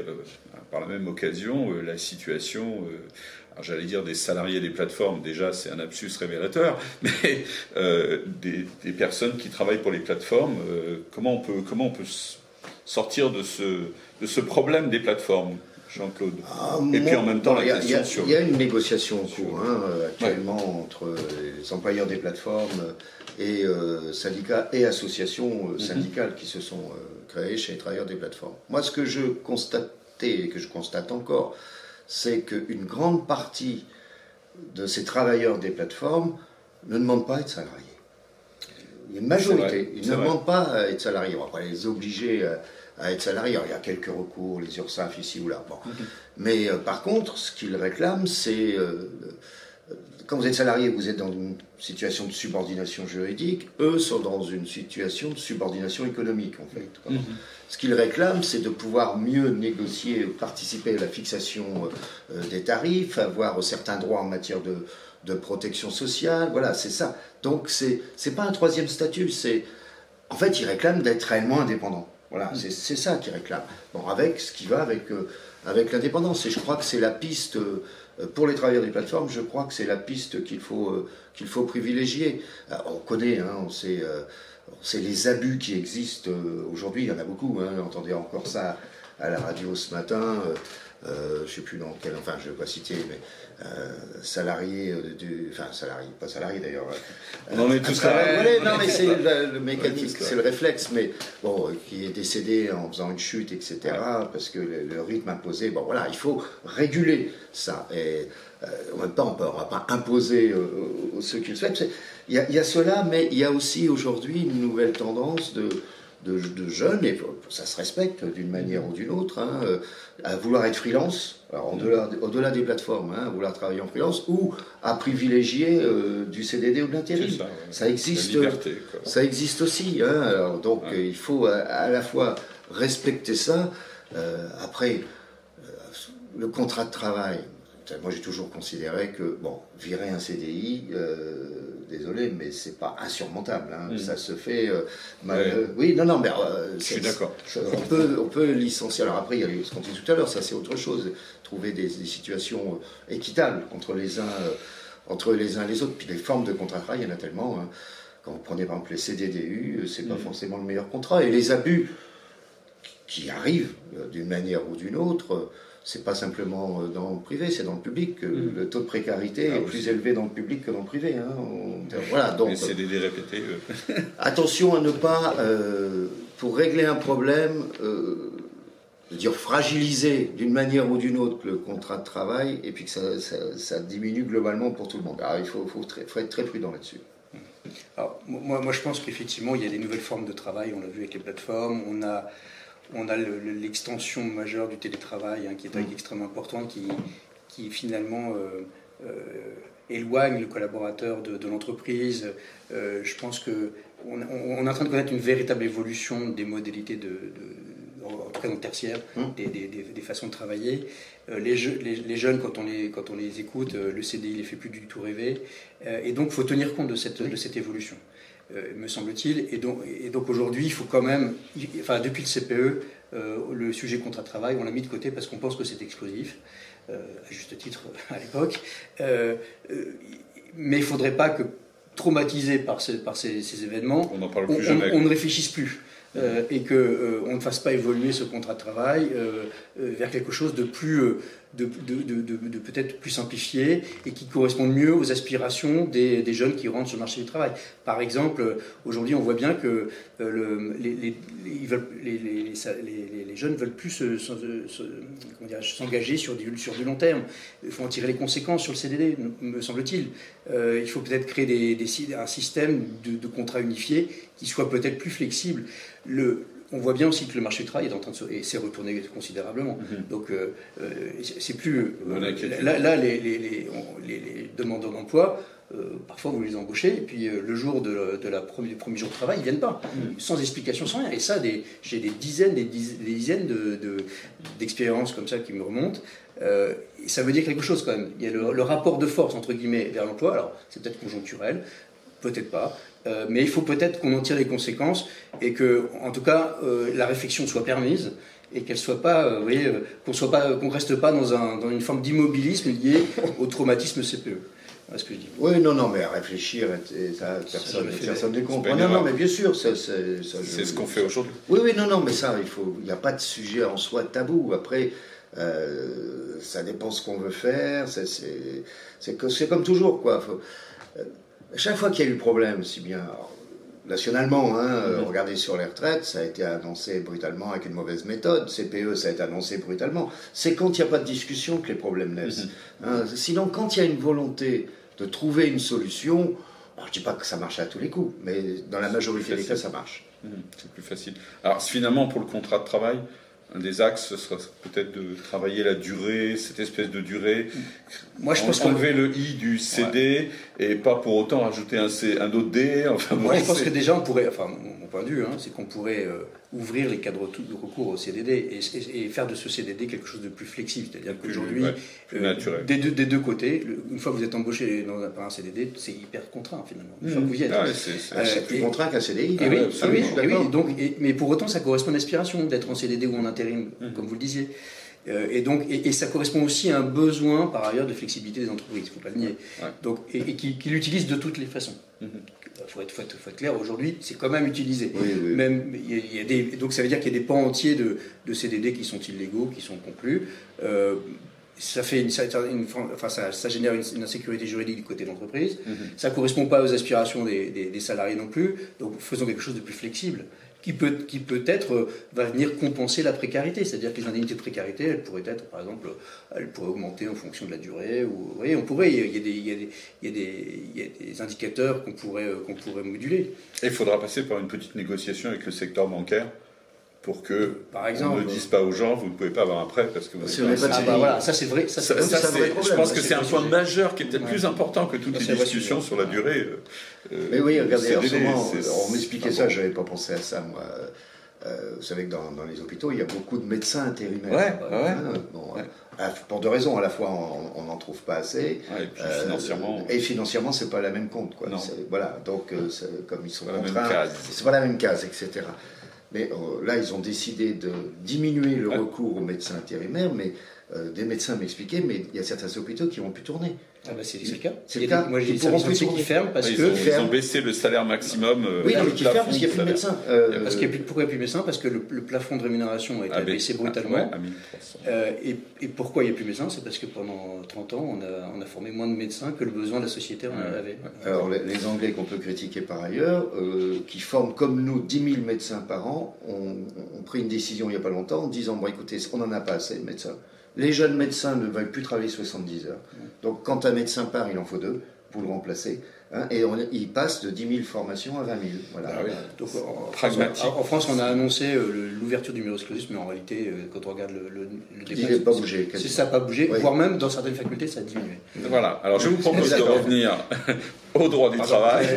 par la même occasion, euh, la situation, euh, j'allais dire des salariés des plateformes, déjà c'est un absus révélateur, mais euh, des, personnes qui travaillent pour les plateformes, comment, on peut, sortir de ce problème des plateformes? Jean-Claude. Ah, et puis en même temps, sur. Il y a une négociation en cours hein, actuellement entre les employeurs des plateformes et syndicats et associations mhm. syndicales qui se sont créées chez les travailleurs des plateformes. Moi, ce que je constate et que je constate encore, c'est qu'une grande partie de ces travailleurs des plateformes ne demandent pas à être salariés. Y une majorité, ils ne demandent pas à être salariés. On va pas les obliger à être salariés. il y a quelques recours, les URSAF ici ou là. Bon. Mais euh, par contre, ce qu'ils réclament, c'est euh, quand vous êtes salarié, vous êtes dans une situation de subordination juridique. Eux sont dans une situation de subordination économique, en fait. Mhm. Ce qu'ils réclament, c'est de pouvoir mieux négocier, participer à la fixation euh, des tarifs, avoir certains droits en matière de, protection sociale. Voilà, c'est ça. Donc, c'est n'est pas un troisième statut. C'est En fait, ils réclament d'être réellement indépendants. Voilà, mhm. c'est ça qu'ils réclament. Bon, avec ce qui va avec, euh, avec l'indépendance. Et je crois que c'est la piste. Euh, pour les travailleurs des plateformes, je crois que c'est la piste qu'il faut, euh, qu'il faut privilégier. On connaît, hein, on sait, c'est les abus qui existent aujourd'hui, il y en a beaucoup. Hein, J'entendais encore ça à la radio ce matin. je ne sais plus dans quel, enfin je ne vais pas citer, mais salarié du, enfin salarié, pas salarié d'ailleurs. On en est tous salariés. non mais c'est le, mécanisme, c'est le réflexe, mais bon, qui est décédé en faisant une chute, etc. Parce que le, rythme imposé, bon voilà, il faut réguler ça. Et euh, en même temps, on ne va pas imposer ceux qui le souhaitent. Il y, a, il y a cela, mais il y a aussi aujourd'hui une nouvelle tendance de de, jeunes, et ça se respecte d'une manière ou d'une autre, hein, euh, à vouloir être freelance, au-delà des plateformes, hein, à vouloir travailler en freelance, ou à privilégier euh, du CDD ou de l'intérim. Ça, existe, ça existe aussi. Hein, donc il faut à, la fois respecter ça. Euh, après, le contrat de travail, moi j'ai toujours considéré que, bon, virer un CDI, désolé, mais c'est pas insurmontable. Hein. Mm. Ça se fait. Euh, euh, oui, non, non, mais. Euh, Je suis d'accord. On peut, on peut licencier. Alors après, il y a ce qu'on dit tout à l'heure, ça c'est autre chose. Trouver des, situations équitables entre les uns, entre les uns et les autres. Puis les formes de contrat de travail, il y en a tellement. Hein. Quand vous prenez par exemple les CDDU, c'est pas mm. forcément le meilleur contrat. Et les abus qui arrivent d'une manière ou d'une autre c'est pas simplement euh, dans le privé, c'est dans le public. Mm. Le taux de précarité ah est plus élevé dans le public que dans le privé. Hein. voilà, donc. C'est des répétés. attention à ne pas, euh, pour régler un problème, euh, dire fragiliser d'une manière ou d'une autre le contrat de travail et puis que ça, diminue globalement pour tout le monde. Alors il faut, faut, faut être très prudent là-dessus. Alors, moi, moi, je pense qu'effectivement, il y a des nouvelles formes de travail. On l'a vu avec les plateformes. On a on a l'extension majeure du télétravail hein, qui est mm. extrêmement importante, qui, qui finalement euh, euh, éloigne le collaborateur de, l'entreprise. Euh, je pense qu'on on est en train de connaître une véritable évolution des modalités de, tout cas dans le tertiaire, hum. des, façons de travailler. les, les, jeunes, quand on les, quand on les écoute, le CDI les fait plus du tout rêver. et donc, il faut tenir compte de cette, de cette évolution. Me semble-t-il. Et donc, et donc aujourd'hui, il faut quand même, enfin depuis le CPE, le sujet contrat de travail, on l'a mis de côté parce qu'on pense que c'est explosif. Euh, à juste titre à l'époque. Euh, euh, mais il ne faudrait pas que, traumatisé par, par ces, événements, on, ne réfléchisse plus. et qu'on on ne fasse pas évoluer ce contrat de travail vers quelque chose de plus de, peut-être plus simplifié et qui correspondent mieux aux aspirations des, jeunes qui rentrent sur le marché du travail. Par exemple, aujourd'hui, on voit bien que euh, le, les, les, les, jeunes veulent plus s'engager sur du, long terme. Il faut en tirer les conséquences sur le CDD, me semble-t-il. Euh, il faut peut-être créer un système de, contrats unifiés qui soit peut-être plus flexible. Le, on voit bien aussi que le marché du travail est en train de se, et s'est retourné considérablement. Mhm. Donc, euh, euh, c'est plus. Euh, là, les, les, demandeurs d'emploi, parfois vous les embauchez, et puis le jour de, la du premier jour de travail, ils viennent pas, mhm. sans explication, sans rien. Et ça, j'ai des dizaines, des dizaines, d'expériences comme ça qui me remontent. ça veut dire quelque chose quand même. Il y a le, le rapport de force, entre guillemets, vers l'emploi. Alors, c'est peut-être conjoncturel, peut-être pas. Euh, mais il faut peut-être qu'on en tire les conséquences et que, en tout cas, euh, la réflexion soit permise et qu'elle soit pas, euh, vous voyez, qu'on soit pas, qu'on reste pas dans, un, dans une forme d'immobilisme lié au traumatisme CPE. ce que je dis. Oui, non, non, mais à réfléchir, ça, personne, personne ne comprend. Non, non, mais bien sûr, c'est ce qu'on fait aujourd'hui. Oui, oui, non, non, mais ça, il faut, il n'y a pas de sujet en soi tabou. Après, ça dépend ce qu'on veut faire. C'est comme toujours, quoi. Faut, chaque fois qu'il y a eu problème, si bien nationalement, hein, euh, regardez sur les retraites, ça a été annoncé brutalement avec une mauvaise méthode. CPE, ça a été annoncé brutalement. C'est quand il n'y a pas de discussion que les problèmes naissent. Mhm. Hein. sinon, quand il y a une volonté de trouver une solution, je ne dis pas que ça marche à tous les coups, mais dans la majorité des cas, ça marche. Mhm. C'est plus facile. Alors finalement, pour le contrat de travail, un des axes, ce sera peut-être de travailler la durée, cette espèce de durée. Moi, je pense enlever le i du CD et pas pour autant rajouter un, C, un autre D. Enfin, Moi, je pense que déjà, on pourrait, enfin, mon point de vue, hein, c'est qu'on pourrait euh, ouvrir les cadres de recours au CDD et, faire de ce CDD quelque chose de plus flexible. C'est-à-dire qu'aujourd'hui, euh, des, deux, des deux côtés, une fois que vous êtes embauché dans un, par un CDD, c'est hyper contraint finalement. Une fois que vous y êtes. Ah c'est euh, plus contraint qu'un CDI. Et oui, oui, donc, mais pour autant, ça correspond à l'aspiration d'être en CDD ou en intérim, mmh. comme vous le disiez. Euh, et donc, et, ça correspond aussi à un besoin, par ailleurs, de flexibilité des entreprises, il ne faut pas le nier. Donc, et, qui, l'utilisent de toutes les façons. Il mmh. faut, être, faut, être, clair, aujourd'hui, c'est quand même utilisé. Même, il y a des, donc ça veut dire qu'il y a des pans entiers de, de, CDD qui sont illégaux, qui sont conclus. Euh, ça, fait une, enfin, ça, ça génère une, insécurité juridique du côté de l'entreprise. Mmh. Ça ne correspond pas aux aspirations des, des, salariés non plus. Donc faisons quelque chose de plus flexible qui peut, qui peut-être euh, va venir compenser la précarité. C'est-à-dire que les indemnités de précarité, elles pourraient être, par exemple, elles pourraient augmenter en fonction de la durée. Ou, voyez, on pourrait, il y a des, il y a des, il y a des, il y a des indicateurs qu'on pourrait, euh, qu'on pourrait moduler. Et il faudra passer par une petite négociation avec le secteur bancaire pour que Par exemple, on ne dise pas aux gens vous ne pouvez pas avoir un prêt parce que vous n'avez pas, ah bah voilà, ça c'est vrai. Ça, ça, je pense que c'est un point majeur qui est peut-être plus important que toutes les discussions sur la durée. Euh, Mais oui, regardez, en ce moment, on m'expliquait ça, je n'avais pas pensé à ça moi. Euh, vous savez que dans, dans, les hôpitaux, il y a beaucoup de médecins intérimaires. Ouais, ouais, bon, pour deux raisons. À la fois, on n'en trouve pas assez. et puis euh, financièrement. Et financièrement, c'est pas la même compte. Quoi. Voilà, donc, comme ils sont contraints, c'est pas la même case, etc. Mais euh, là, ils ont décidé de diminuer le recours aux médecins intérimaires, mais euh, des médecins m'expliquaient, mais il y a certains hôpitaux qui vont plus tourner. Ah bah c'est le cas. C'est le cas. Moi j'ai des services qui ferment parce que ils ont, baissé le salaire maximum. Euh, oui, mais qui ferment parce qu'il n'y a plus de médecins. Euh, parce qu'il n'y a plus, pourquoi il n'y a plus de médecins? Parce que le, plafond de rémunération a été ah, baissé brutalement. Euh, et, et, pourquoi il n'y a plus de médecins? C'est parce que pendant 30 ans, on a, formé moins de médecins que le besoin de la société en avait. Alors les, Anglais qu'on peut critiquer par ailleurs, qui forment comme nous 10 000 médecins par an, ont, ont pris une décision il n'y a pas longtemps en disant bon écoutez, on n'en a pas assez de médecins? Les jeunes médecins ne veulent plus travailler 70 heures. Donc quand un médecin part, il en faut deux pour le remplacer. Hein, et il passe de 10 000 formations à 20 000. Voilà. Ah Donc, en, France, on a annoncé euh, l'ouverture du clausus, mais en réalité, euh, quand on regarde le, le, il n'a pas bougé. ça n'a pas bougé, voire même dans certaines facultés, ça a diminué. Voilà. Alors je vous propose de revenir au droit du travail.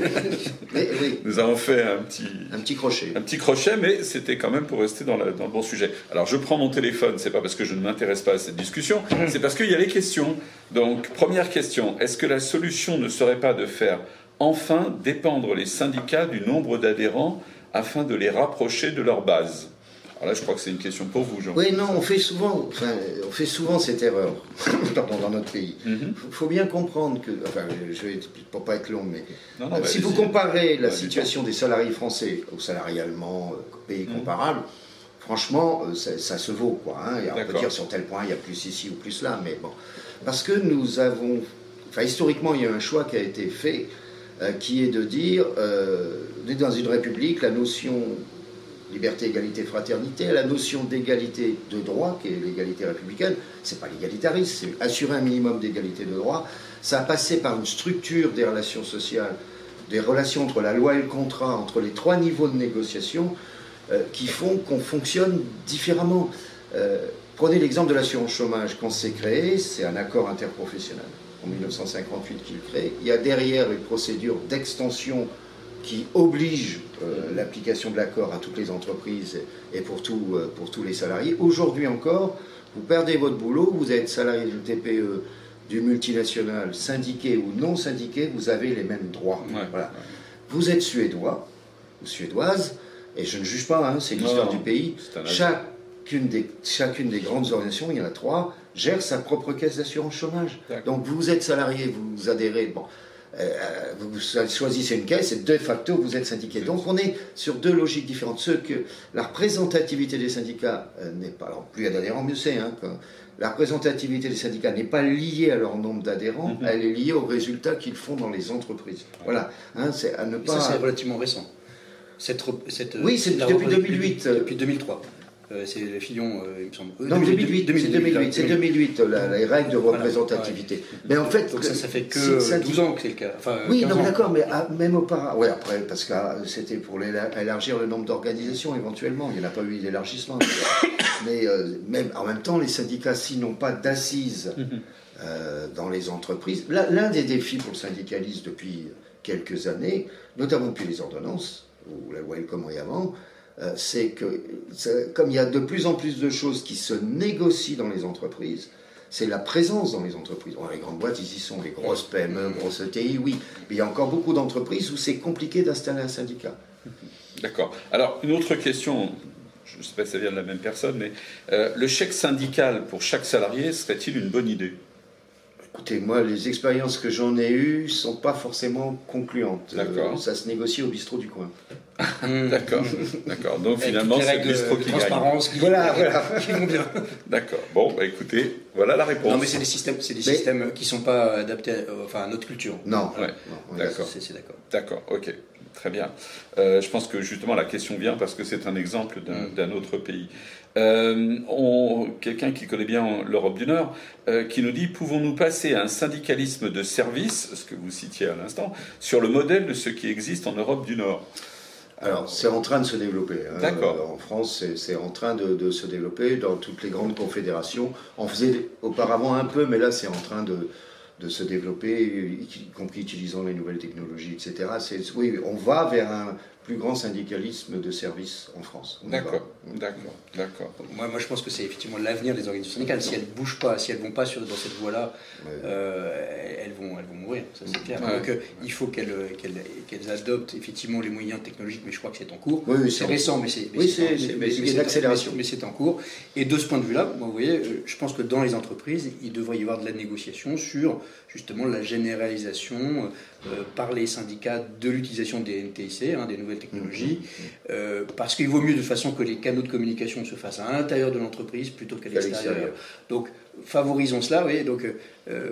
Mais, oui, Nous avons fait un petit, un petit crochet. un petit crochet, mais c'était quand même pour rester dans, la- dans le bon sujet. Alors je prends mon téléphone, c'est pas parce que je ne m'intéresse pas à cette discussion, c'est parce qu'il y a les questions. Donc première question, est-ce que la solution ne serait pas de faire enfin dépendre les syndicats du nombre d'adhérents afin de les rapprocher de leur base? Alors là, je crois que c'est une question pour vous, Jean. Oui, non, on fait souvent, enfin, on fait souvent cette erreur, pardon, dans notre pays. Mhm. Il faut bien comprendre que, enfin, je vais, pour pas être long, mais Non, non, Euh, bah, si vous comparez la situation des salariés français aux salariés allemands, euh, pays Mhm. comparables, franchement, euh, ça, ça se vaut, quoi. hein. Et on peut dire sur tel point, il y a plus ici ou plus là, mais bon. Parce que nous avons, enfin, historiquement, il y a un choix qui a été fait, euh, qui est de dire, euh, on est dans une république, la notion liberté, égalité, fraternité, la notion d'égalité de droit, qui est l'égalité républicaine, c'est pas l'égalitariste, c'est assurer un minimum d'égalité de droit. Ça a passé par une structure des relations sociales, des relations entre la loi et le contrat, entre les trois niveaux de négociation, euh, qui font qu'on fonctionne différemment. Euh, prenez l'exemple de l'assurance chômage. Quand c'est créé, c'est un accord interprofessionnel en 1958 qu'il crée. Il y a derrière une procédure d'extension qui oblige euh, l'application de l'accord à toutes les entreprises et pour, tout, euh, pour tous les salariés. Aujourd'hui encore, vous perdez votre boulot, vous êtes salarié d'une TPE, du multinational, syndiqué ou non syndiqué, vous avez les mêmes droits. Ouais, Voilà. Vous êtes suédois ou suédoise, et je ne juge pas, hein, c'est l'histoire du pays. Chacune des, chacune des grandes organisations, il y en a trois, gère sa propre caisse d'assurance chômage. Donc vous êtes salarié, vous adhérez, bon, vous choisissez une caisse et de facto vous êtes syndiqué. Donc on est sur deux logiques différentes. Ce que la représentativité des syndicats euh, n'est pas, alors plus il y a d'adhérents, mieux c'est. Hein, la représentativité des syndicats n'est pas liée à leur nombre d'adhérents, Mhm. elle est liée aux résultats qu'ils font dans les entreprises. Voilà, hein, c'est à ne Mais Ça, pas. c'est relativement récent. Cette, cette, Oui, c'est depuis repre- 2008. Depuis 2003. Euh, c'est Fillon, euh, il me semble. Euh, Non, 2008, c'est 2008, c'est 2008, la- les règles de Voilà, représentativité. Mais en fait, Donc ça, ça fait que si le syndic- 12 ans que c'est le cas. Enfin, Oui, 15 non, d'accord, mais ah, même auparavant. Oui, après, parce que c'était pour élargir le nombre d'organisations éventuellement. Il n'y en a pas eu d'élargissement. mais euh, même, en même temps, les syndicats, s'ils n'ont pas d'assises Mhm. euh, dans les entreprises, l'un des défis pour le syndicalisme depuis quelques années, notamment depuis les ordonnances, ou la loi El Khomri avant, c'est que comme il y a de plus en plus de choses qui se négocient dans les entreprises, c'est la présence dans les entreprises. Bon, les grandes boîtes, ils y sont, les grosses PME, grosses ETI, oui. Mais il y a encore beaucoup d'entreprises où c'est compliqué d'installer un syndicat. D'accord. Alors, une autre question, je ne sais pas si ça vient de la même personne, mais euh, le chèque syndical pour chaque salarié serait-il une bonne idée? Écoutez, moi, les expériences que j'en ai eues sont pas forcément concluantes. Euh, D'accord. ça se négocie au bistrot du coin. Mmh. D'accord, d'accord. Donc finalement, c'est le bistrot de qui gagne. transparence qui, Voilà, voilà. qui vont bien. D'accord. Bon, bah écoutez, voilà la réponse. Non, mais c'est des systèmes, c'est des Mais- systèmes qui sont pas adaptés, à, enfin, à notre culture. Non. Ouais. non, D'accord. C'est c'est d'accord. D'accord, ok, très bien. Euh, je pense que justement la question vient parce que c'est un exemple d'un Mm. d'un autre pays. Euh, Quelqu'un qui connaît bien l'Europe du Nord, euh, qui nous dit pouvons-nous passer à un syndicalisme de service, ce que vous citiez à l'instant, sur le modèle de ce qui existe en Europe du Nord? Alors, c'est en train de se développer. hein. D'accord. En France, c'est- en train de, de se développer dans toutes les grandes confédérations. On faisait auparavant un peu, mais là, c'est en train de, de se développer, y compris utilisant les nouvelles technologies, etc. Oui, on va vers un plus grand syndicalisme de service en France. D'accord, d'accord, d'accord. Moi, moi, je pense que c'est effectivement l'avenir des organisations syndicales. Si elles ne bougent pas, si elles ne vont pas sur, dans cette voie-là, Ouais. euh, elles, vont, elles vont mourir, ça c'est clair. Ouais. Donc euh, il faut qu'elles qu'elles- qu'elles adoptent effectivement les moyens technologiques, mais je crois que c'est en cours. Oui, oui, C'est en- récent, mais c'est Oui, mais- c'est- accélération. Mais c'est en cours. Et de ce point de vue-là, moi, vous voyez, euh, je pense que dans les entreprises, il devrait y avoir de la négociation sur justement la généralisation euh, par les syndicats de l'utilisation des NTIC, hein, des nouvelles technologies, euh, parce qu'il vaut mieux de façon que les canaux de communication se fassent à l'intérieur de l'entreprise plutôt qu'à l'extérieur. Donc favorisons cela, oui. Donc euh,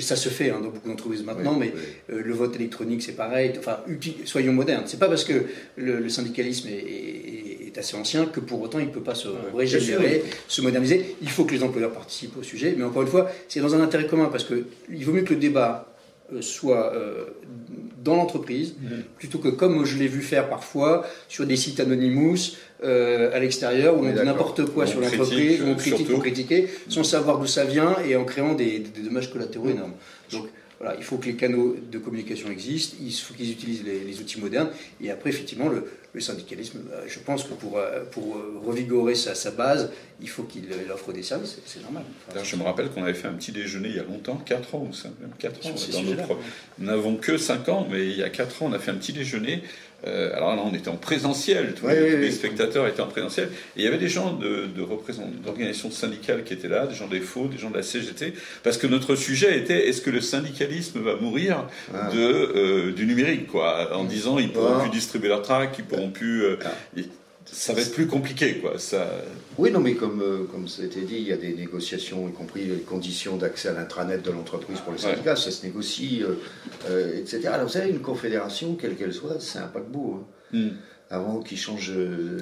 ça se fait hein, dans beaucoup d'entreprises maintenant, Oui, mais oui. euh, le vote électronique, c'est pareil. Enfin, soyons modernes. C'est pas parce que le, le syndicalisme est, est- est assez ancien que pour autant il ne peut pas se régénérer, se moderniser. Il faut que les employeurs participent au sujet, mais encore une fois, c'est dans un intérêt commun parce que il vaut mieux que le débat soit euh, dans l'entreprise plutôt que comme je l'ai vu faire parfois sur des sites anonymous euh, à l'extérieur où On dit n'importe quoi On sur l'entreprise, où on critique surtout. pour critiquer sans savoir d'où ça vient et en créant des, des dommages collatéraux énormes. Donc voilà, il faut que les canaux de communication existent, il faut qu'ils utilisent les, outils modernes, et après, effectivement, le, syndicalisme, euh, je pense que pour, euh, pour revigorer sa, sa base, il faut qu'il offre des services, c'est normal. je me rappelle qu'on avait fait un petit déjeuner il y a longtemps, 4 ans, ou même 4 ans, dans notre... Nous n'avons que 5 ans, mais il y a 4 ans, on a fait un petit déjeuner euh, alors là, on était en présentiel, tous, les, spectateurs étaient en présentiel, et il y avait des gens de, d'organisations syndicales qui étaient là, des gens des Faux, des gens de la CGT, parce que notre sujet était est-ce que le syndicalisme va mourir ah. de, euh, du numérique, quoi, en disant ils pourront ah. plus distribuer leur tract, ils pourront plus. Euh, ah ça va être plus compliqué, quoi. Ça... Oui, non, mais comme, euh, comme ça a été dit, il y a des négociations, y compris les conditions d'accès à l'intranet de l'entreprise pour les syndicats, ça se négocie, euh, euh, etc. Alors, vous savez, une confédération, quelle qu'elle soit, c'est un paquebot. Hein. Hmm avant qu'il change. Euh,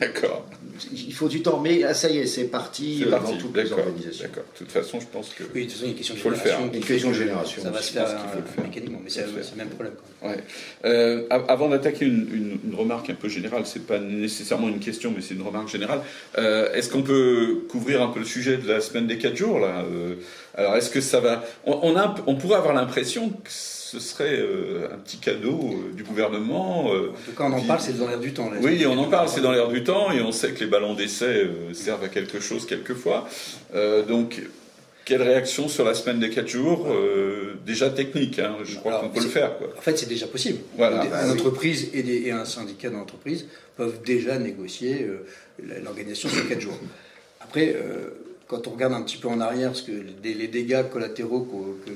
d'accord. Il faut du temps, mais ah, ça y est, c'est parti, euh, dans toutes les organisations. D'accord. De toute façon, je pense que. Oui, de toute façon, il y a une question de faut génération. Le faire. Une question de génération. Ça va se faire, euh, mécaniquement, mais c'est le même problème. Ouais. Euh, avant d'attaquer une, une, remarque un peu générale, c'est pas nécessairement une question, mais c'est une remarque générale. Euh, est-ce qu'on peut couvrir un peu le sujet de la semaine des 4 jours là Alors, est-ce que ça va? On, on, a, on pourrait avoir l'impression que ce serait euh, un petit cadeau euh, du gouvernement. Euh, en tout cas, on en parle, c'est dans l'air du temps. oui, on en parle, c'est dans l'air du temps, et on sait que les ballons d'essai servent à quelque chose quelquefois. donc, quelle réaction sur la semaine des 4 jours Déjà technique, hein, je crois qu'on peut le faire. En fait, c'est déjà possible. Voilà. Une entreprise et, un syndicat d'entreprise peuvent déjà négocier l'organisation sur 4 jours. Après, quand on regarde un petit peu en arrière, parce que les, dégâts collatéraux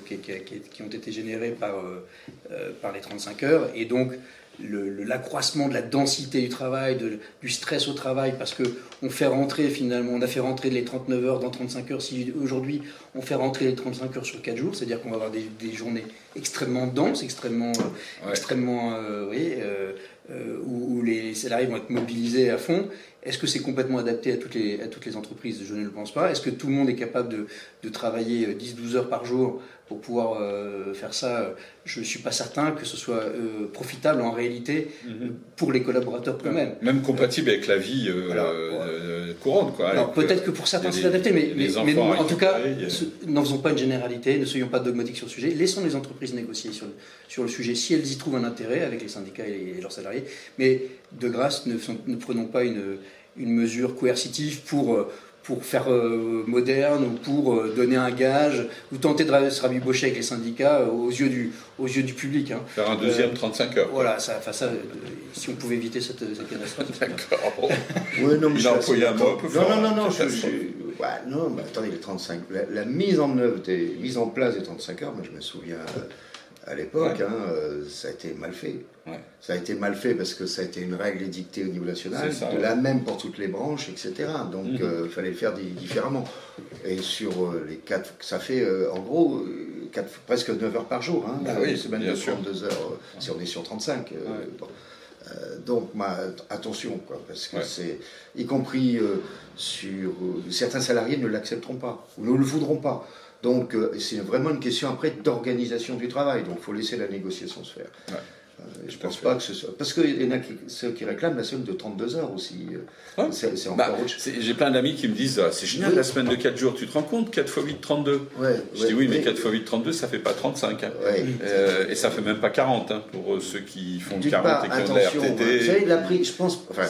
qui, ont été générés par, euh, euh, par les 35 heures, et donc l'accroissement de la densité du travail, du stress au travail, parce que on fait rentrer finalement, on a fait rentrer les 39 heures dans 35 heures. Si aujourd'hui on fait rentrer les 35 heures sur 4 jours, c'est-à-dire qu'on va avoir des, journées extrêmement denses, extrêmement, extrêmement, oui, où, où, les salariés vont être mobilisés à fond. Est-ce que c'est complètement adapté à toutes, les, à toutes les entreprises? Je ne le pense pas. Est-ce que tout le monde est capable de, de travailler 10-12 heures par jour pour pouvoir euh, faire ça? Je ne suis pas certain que ce soit euh, profitable en réalité mhm. pour les collaborateurs eux-mêmes. Même compatible avec la vie euh, courante. Quoi, Alors peut-être que pour certains c'est adapté, mais, mais, en tout cas, n'en faisons pas une généralité, ne soyons pas dogmatiques sur le sujet. Laissons les entreprises négocier sur le sujet si elles y trouvent un intérêt avec les syndicats et, leurs salariés. Mais de grâce, ne, ne prenons pas une une mesure coercitive pour, euh, pour faire euh, moderne ou pour euh, donner un gage ou tenter de se rabibocher avec les syndicats aux, yeux du, aux yeux du public. Hein. Faire un deuxième 35 heures. Voilà, ça, ça, si on pouvait éviter cette, cette catastrophe. D'accord. oui, non, mais Il a employé un mot. Non, non, non, non, je, ouais, non mais attendez, les 35, la, la, mise en œuvre, des, mise en place des 35 heures, moi je me souviens à l'époque, hein, euh, ça a été mal fait. Ça a été mal fait parce que ça a été une règle édictée au niveau national, la même pour toutes les branches, etc. Donc il mhm. euh, fallait le faire différemment. Et sur euh, les quatre, ça fait en gros presque 9 heures par jour. Hein, bah oui, semaine de 32 heures, si on est sur 35. donc, attention, quoi, parce que c'est, y compris sur certains salariés ne l'accepteront pas ou ne le voudront pas. Donc euh, c'est vraiment une question après d'organisation du travail. Donc il faut laisser la négociation se faire. Je pense pas que ce soit. Parce qu'il y en a qui, ceux qui réclament la semaine de 32 heures aussi. Euh, c'est encore bah, autre chose. J'ai plein d'amis qui me disent ah, c'est génial la semaine de 4 jours, tu te rends compte 4 x 8, 32. Ouais, je dis oui, mais 4 x 8, 32, ça fait pas 35. Hein. Euh, et ça fait même pas 40 hein, pour ceux qui font 40 et qui ont de la RTT. Vous savez, la, je pense, enfin,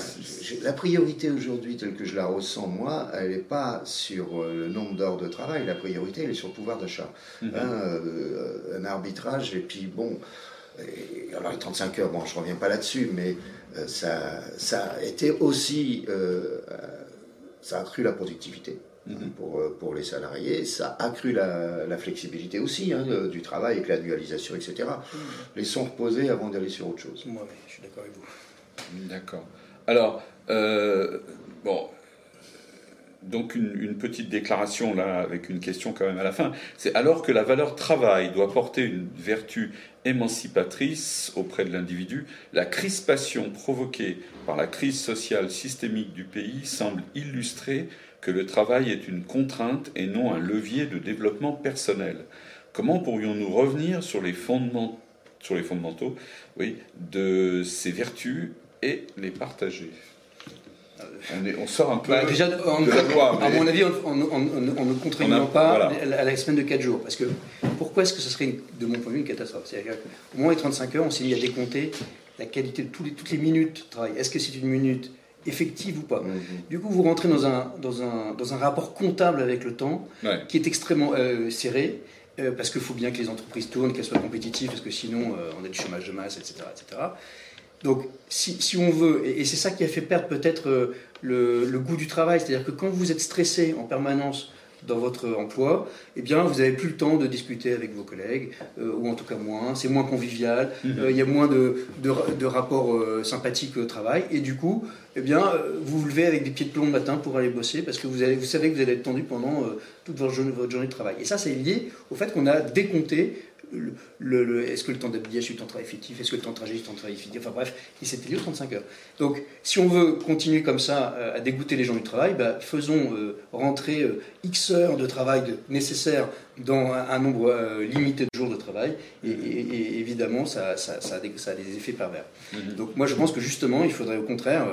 la priorité aujourd'hui, telle que je la ressens moi, elle n'est pas sur le nombre d'heures de travail, la priorité, elle est sur le pouvoir d'achat. Mm-hmm. Hein, un arbitrage, et puis bon alors les 35 heures, bon, je reviens pas là-dessus, mais euh, ça, ça a été aussi, euh, euh, ça a accru la productivité. Mhm. pour, pour les salariés, ça a accru la, flexibilité aussi hein, du travail avec l'annualisation, etc. Mhm. Laissons reposer avant d'aller sur autre chose. Moi, oui, je suis d'accord avec vous. D'accord. Alors, bon, donc une, petite déclaration là avec une question quand même à la fin. C'est alors que la valeur travail doit porter une vertu émancipatrice auprès de l'individu, la crispation provoquée par la crise sociale systémique du pays semble illustrer que le travail est une contrainte et non un levier de développement personnel. Comment pourrions-nous revenir sur les, fondements, sur les fondamentaux oui, de ces vertus et les partager? On, sort un peu bah, déjà, À mon avis, on, ne contribue pas à la semaine de 4 jours. Parce que pourquoi est-ce que ce serait, de mon point de vue, une catastrophe? C'est-à-dire qu'au moment des 35 heures, on s'est mis à décompter la qualité de toutes les minutes de travail. Est-ce que c'est une minute effective ou pas? Mhm. Du coup, vous rentrez dans un, dans un, dans un rapport comptable avec le temps Ouais. qui est extrêmement euh, serré. euh, parce qu'il faut bien que les entreprises tournent, qu'elles soient compétitives, parce que sinon euh, on a du chômage de masse, etc. etc. Donc si, si on veut, et, et c'est ça qui a fait perdre peut-être euh, le, le goût du travail, c'est-à-dire que quand vous êtes stressé en permanence dans votre emploi, eh bien vous n'avez plus le temps de discuter avec vos collègues, euh, ou en tout cas moins, c'est moins convivial, euh, il y a moins de, de, de rapports sympathiques au travail, et du coup, eh bien, vous vous levez avec des pieds de plomb le matin pour aller bosser, parce que vous, allez, vous savez que vous allez être tendu pendant toute votre journée, votre journée de travail. Et ça, c'est lié au fait qu'on a décompté le, le- le- est-ce que le temps d'habillage est du temps de travail effectif, est-ce que le temps de trajet est du temps de travail effectif, enfin bref, et c'était lié aux 35 heures. Donc, si on veut continuer comme ça euh, à dégoûter les gens du travail, bah, faisons euh, rentrer euh, X heures de travail de- nécessaires dans un, un nombre limité de jours de travail, et, et- et évidemment, ça, ça- ça a des, ça a des effets pervers. Mhm. Donc, moi, je pense que justement, il faudrait au contraire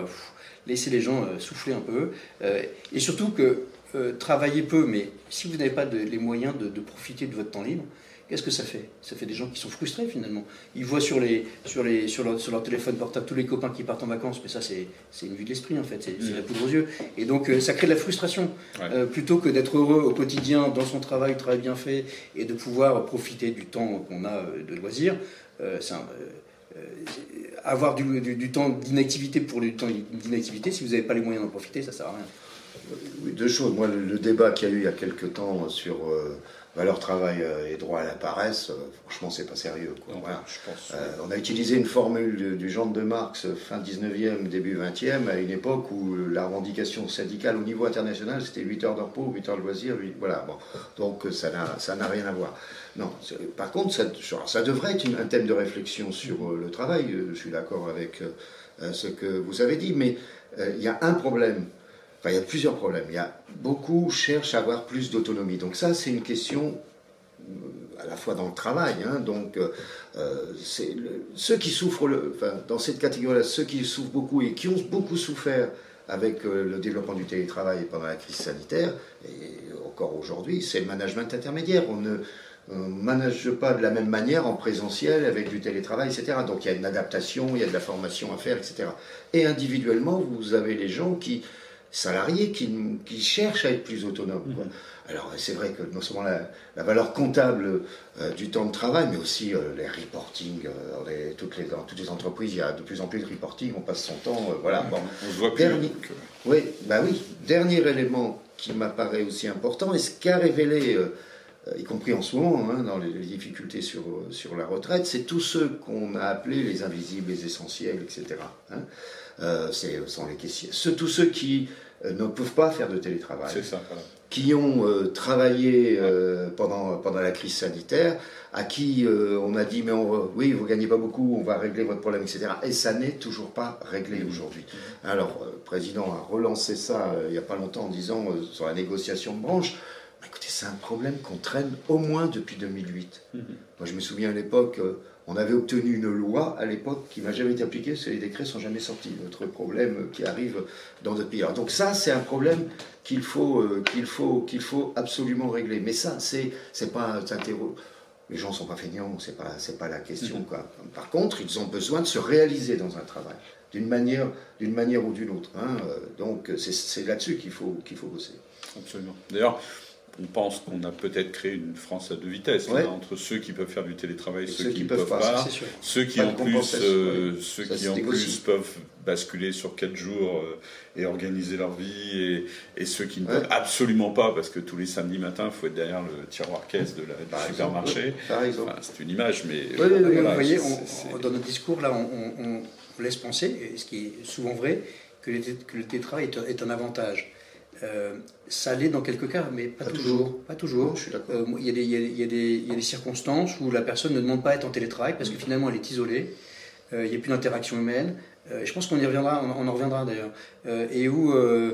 laisser les gens souffler un peu, et surtout que travailler peu, mais si vous n'avez pas de- les moyens de, de profiter de votre temps libre, Qu'est-ce que ça fait? Ça fait des gens qui sont frustrés finalement. Ils voient sur, les, sur, les, sur, leur, sur leur téléphone portable tous les copains qui partent en vacances, mais ça c'est c'est une vue de l'esprit en fait, c'est c'est la poudre aux yeux. Et donc euh, ça crée de la frustration. Ouais. Euh, plutôt que d'être heureux au quotidien dans son travail, travail bien fait, et de pouvoir profiter du temps qu'on a euh, de loisirs, euh, c'est un- euh, euh, avoir du, du- du temps d'inactivité pour du temps d'inactivité, si vous n'avez pas les moyens d'en profiter, ça sert à rien. Oui, deux choses. Moi, le, le débat qu'il y a eu il y a quelques temps sur euh, valeur travail euh, et droit à la paresse, euh, franchement, c'est pas sérieux. Quoi. Non, Voilà. je pense. Euh, on a utilisé une formule du, du genre de Marx fin 19e, début 20e, à une époque où la revendication syndicale au niveau international, c'était 8 heures de repos, 8 heures de loisirs, voilà. Bon. Donc ça n'a rien à voir. Non, par contre, ça, ça devrait être une- un thème de réflexion sur le travail. Je suis d'accord avec ce que vous avez dit, mais euh, il y a un problème. Il y a plusieurs problèmes. Il y a beaucoup cherchent à avoir plus d'autonomie. Donc ça, c'est une question euh, à la fois dans le travail. hein. donc, euh, euh, ceux qui souffrent, dans cette catégorie-là, ceux qui souffrent beaucoup et qui ont beaucoup souffert avec le développement du télétravail pendant la crise sanitaire, et encore aujourd'hui, c'est le management intermédiaire. On ne manage pas de la même manière en présentiel avec du télétravail, etc. Donc il y a une adaptation, il y a de la formation à faire, etc. Et individuellement, vous avez les gens qui, salariés, qui, qui cherchent à être plus autonomes. quoi. Alors c'est vrai que non seulement la, la valeur comptable euh, du temps de travail, mais aussi euh, les reporting, euh, les- toutes les, dans toutes les entreprises, il y a de plus en plus de reporting, on passe son temps, voilà. Bon. On se voit plus. Dernier- Oui, bah oui. Dernier élément qui m'apparaît aussi important, et ce qu'a révélé, y compris en ce moment, hein, dans les, les difficultés sur, sur la retraite, c'est tous ceux qu'on a appelés les invisibles, les essentiels, etc. hein. Euh, c'est- sont les caissiers. Ceux, tous ceux qui euh, ne peuvent pas faire de télétravail C'est ça. voilà. qui ont euh, travaillé euh, pendant, pendant la crise sanitaire, à qui euh, on a dit mais on, oui vous gagnez pas beaucoup, on va régler votre problème, etc. Et ça n'est toujours pas réglé aujourd'hui. Alors le président a relancé ça il n'y a pas longtemps en disant sur la négociation de branche. Bah, écoutez, c'est un problème qu'on traîne au moins depuis 2008. Moi, je me souviens à l'époque, on avait obtenu une loi à l'époque qui n'a jamais été appliquée, parce que les décrets sont jamais sortis. Notre problème qui arrive dans notre pays. Donc ça, c'est un problème qu'il faut, euh, qu'il faut, qu'il faut absolument régler. Mais ça, c'est, c'est pas s'interro- Les gens sont pas feignants, c'est pas, c'est pas la question. Quoi. Par contre, ils ont besoin de se réaliser dans un travail, d'une manière, d'une manière ou d'une autre. hein. Euh, Donc, c'est, c'est là-dessus qu'il faut, qu'il faut bosser. Absolument. D'ailleurs, on pense qu'on a peut-être créé une France à deux vitesses, là, entre ceux qui peuvent faire du télétravail et ceux, qui ne peuvent pas, ceux qui Pas en plus, euh, oui. ceux Ça qui se en négocie. plus peuvent basculer sur quatre jours euh, et organiser leur vie, et, et ceux qui ne Ouais. peuvent absolument pas, parce que tous les samedis matins, il faut être derrière le tiroir caisse de la, du Par supermarché. Enfin, c'est une image, mais voilà, vous voyez, on- dans notre discours, là, on, on- laisse penser, et ce qui est souvent vrai, que, le té- que le télétravail est un avantage. Euh, ça l'est dans quelques cas, mais pas, Pas toujours. toujours. Pas toujours. Non, je suis d'accord. Euh, Il y, a des- il y y a des- il y a des circonstances où la personne ne demande pas à être en télétravail parce que finalement elle est isolée, euh, il n'y a plus d'interaction humaine. Euh, je pense qu'on y reviendra, on, en reviendra d'ailleurs. Euh, et où euh,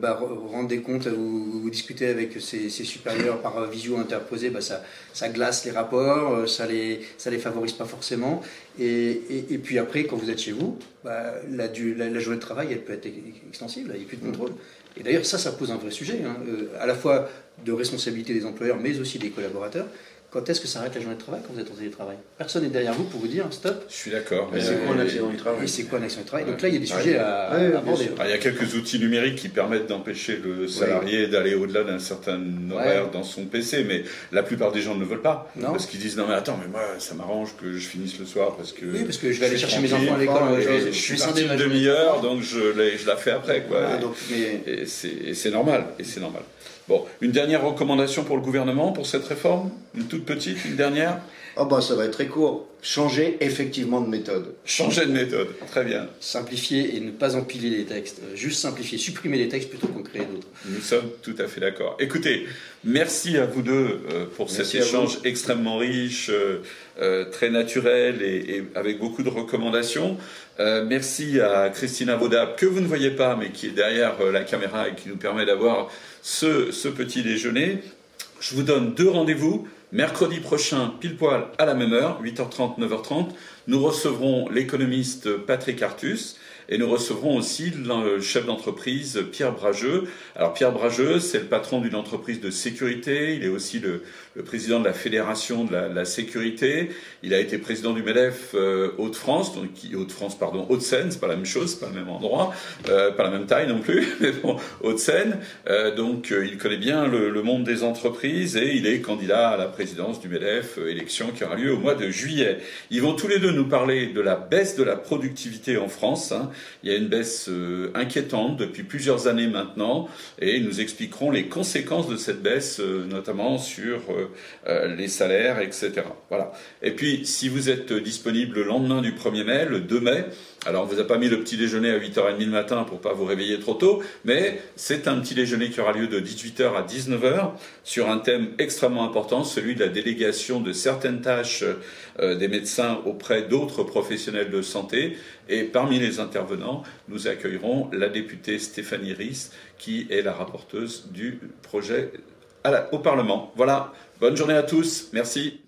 bah, re- rendre des comptes ou, ou discuter avec ses, ses supérieurs par visio interposée, bah, ça, ça glace les rapports, ça les, ça les favorise pas forcément. Et, et, et puis après, quand vous êtes chez vous, bah, la, du- la, la journée de travail, elle peut être extensive, là, il n'y a plus de contrôle. Et d'ailleurs, ça, ça pose un vrai sujet, hein, à la fois de responsabilité des employeurs, mais aussi des collaborateurs. Quand est-ce que ça arrête la journée de travail quand vous êtes en télétravail? Personne n'est derrière vous pour vous dire stop. Je suis d'accord. Mais c'est quoi accident du Et travail c'est quoi accident du travail? Donc là, il y a des sujets à, aborder. Ah, il y a quelques outils numériques qui permettent d'empêcher le salarié d'aller au-delà d'un certain horaire dans son PC, mais la plupart des gens ne le veulent pas. Non. Parce qu'ils disent non mais attends, mais moi ça m'arrange que je finisse le soir parce que. Oui, parce que je vais aller chercher mes enfants à l'école. et je- Je, je suis parti une demi-heure, donc je, la fais après. Quoi. Et et c'est normal, et c'est normal. Bon, une dernière recommandation pour le gouvernement pour cette réforme? Une toute petite, une dernière? Ah bah ça va être très court. Changer effectivement de méthode. Changer de méthode, très bien. simplifier et ne pas empiler les textes. Euh, Juste simplifier, supprimer les textes plutôt qu'en créer d'autres. Nous sommes tout à fait d'accord. Écoutez, merci à vous deux euh, pour Merci cet échange extrêmement riche, euh, très naturel et, avec beaucoup de recommandations. Euh, merci à Christina Vaudab, que vous ne voyez pas, mais qui est derrière euh, la caméra et qui nous permet d'avoir ce, ce petit déjeuner. Je vous donne deux rendez-vous. Mercredi prochain, pile poil à la même heure, 8h30, 9h30, nous recevrons l'économiste Patrick Artus et nous recevrons aussi le chef d'entreprise Pierre Brageux. Alors Pierre Brageux, c'est le patron d'une entreprise de sécurité, il est aussi le, président de la fédération de la, la, sécurité, il a été président du MEDEF euh, Hauts-de-France, donc Hauts-de-France, pardon, Hauts-de-Seine, c'est pas la même chose, pas le même endroit, euh, pas la même taille non plus, mais bon, Hauts-de-Seine, euh, donc euh, il connaît bien le, le, monde des entreprises et il est candidat à la présidence du MEDEF, euh, élection qui aura lieu au mois de juillet. Ils vont tous les deux nous parler de la baisse de la productivité en France. Hein. Il y a une baisse euh, inquiétante depuis plusieurs années maintenant et nous expliqueront les conséquences de cette baisse, euh, notamment sur euh, les salaires, etc. Voilà. Et puis, si vous êtes disponible le lendemain du 1er mai, le 2 mai, alors on vous a pas mis le petit déjeuner à 8h30 le matin pour pas vous réveiller trop tôt, mais c'est un petit déjeuner qui aura lieu de 18h à 19h sur un thème extrêmement important, celui de la délégation de certaines tâches euh, des médecins auprès d'autres professionnels de santé. Et parmi les intervenants, nous accueillerons la députée Stéphanie Ries, qui est la rapporteuse du projet au Parlement. Voilà. Bonne journée à tous. Merci.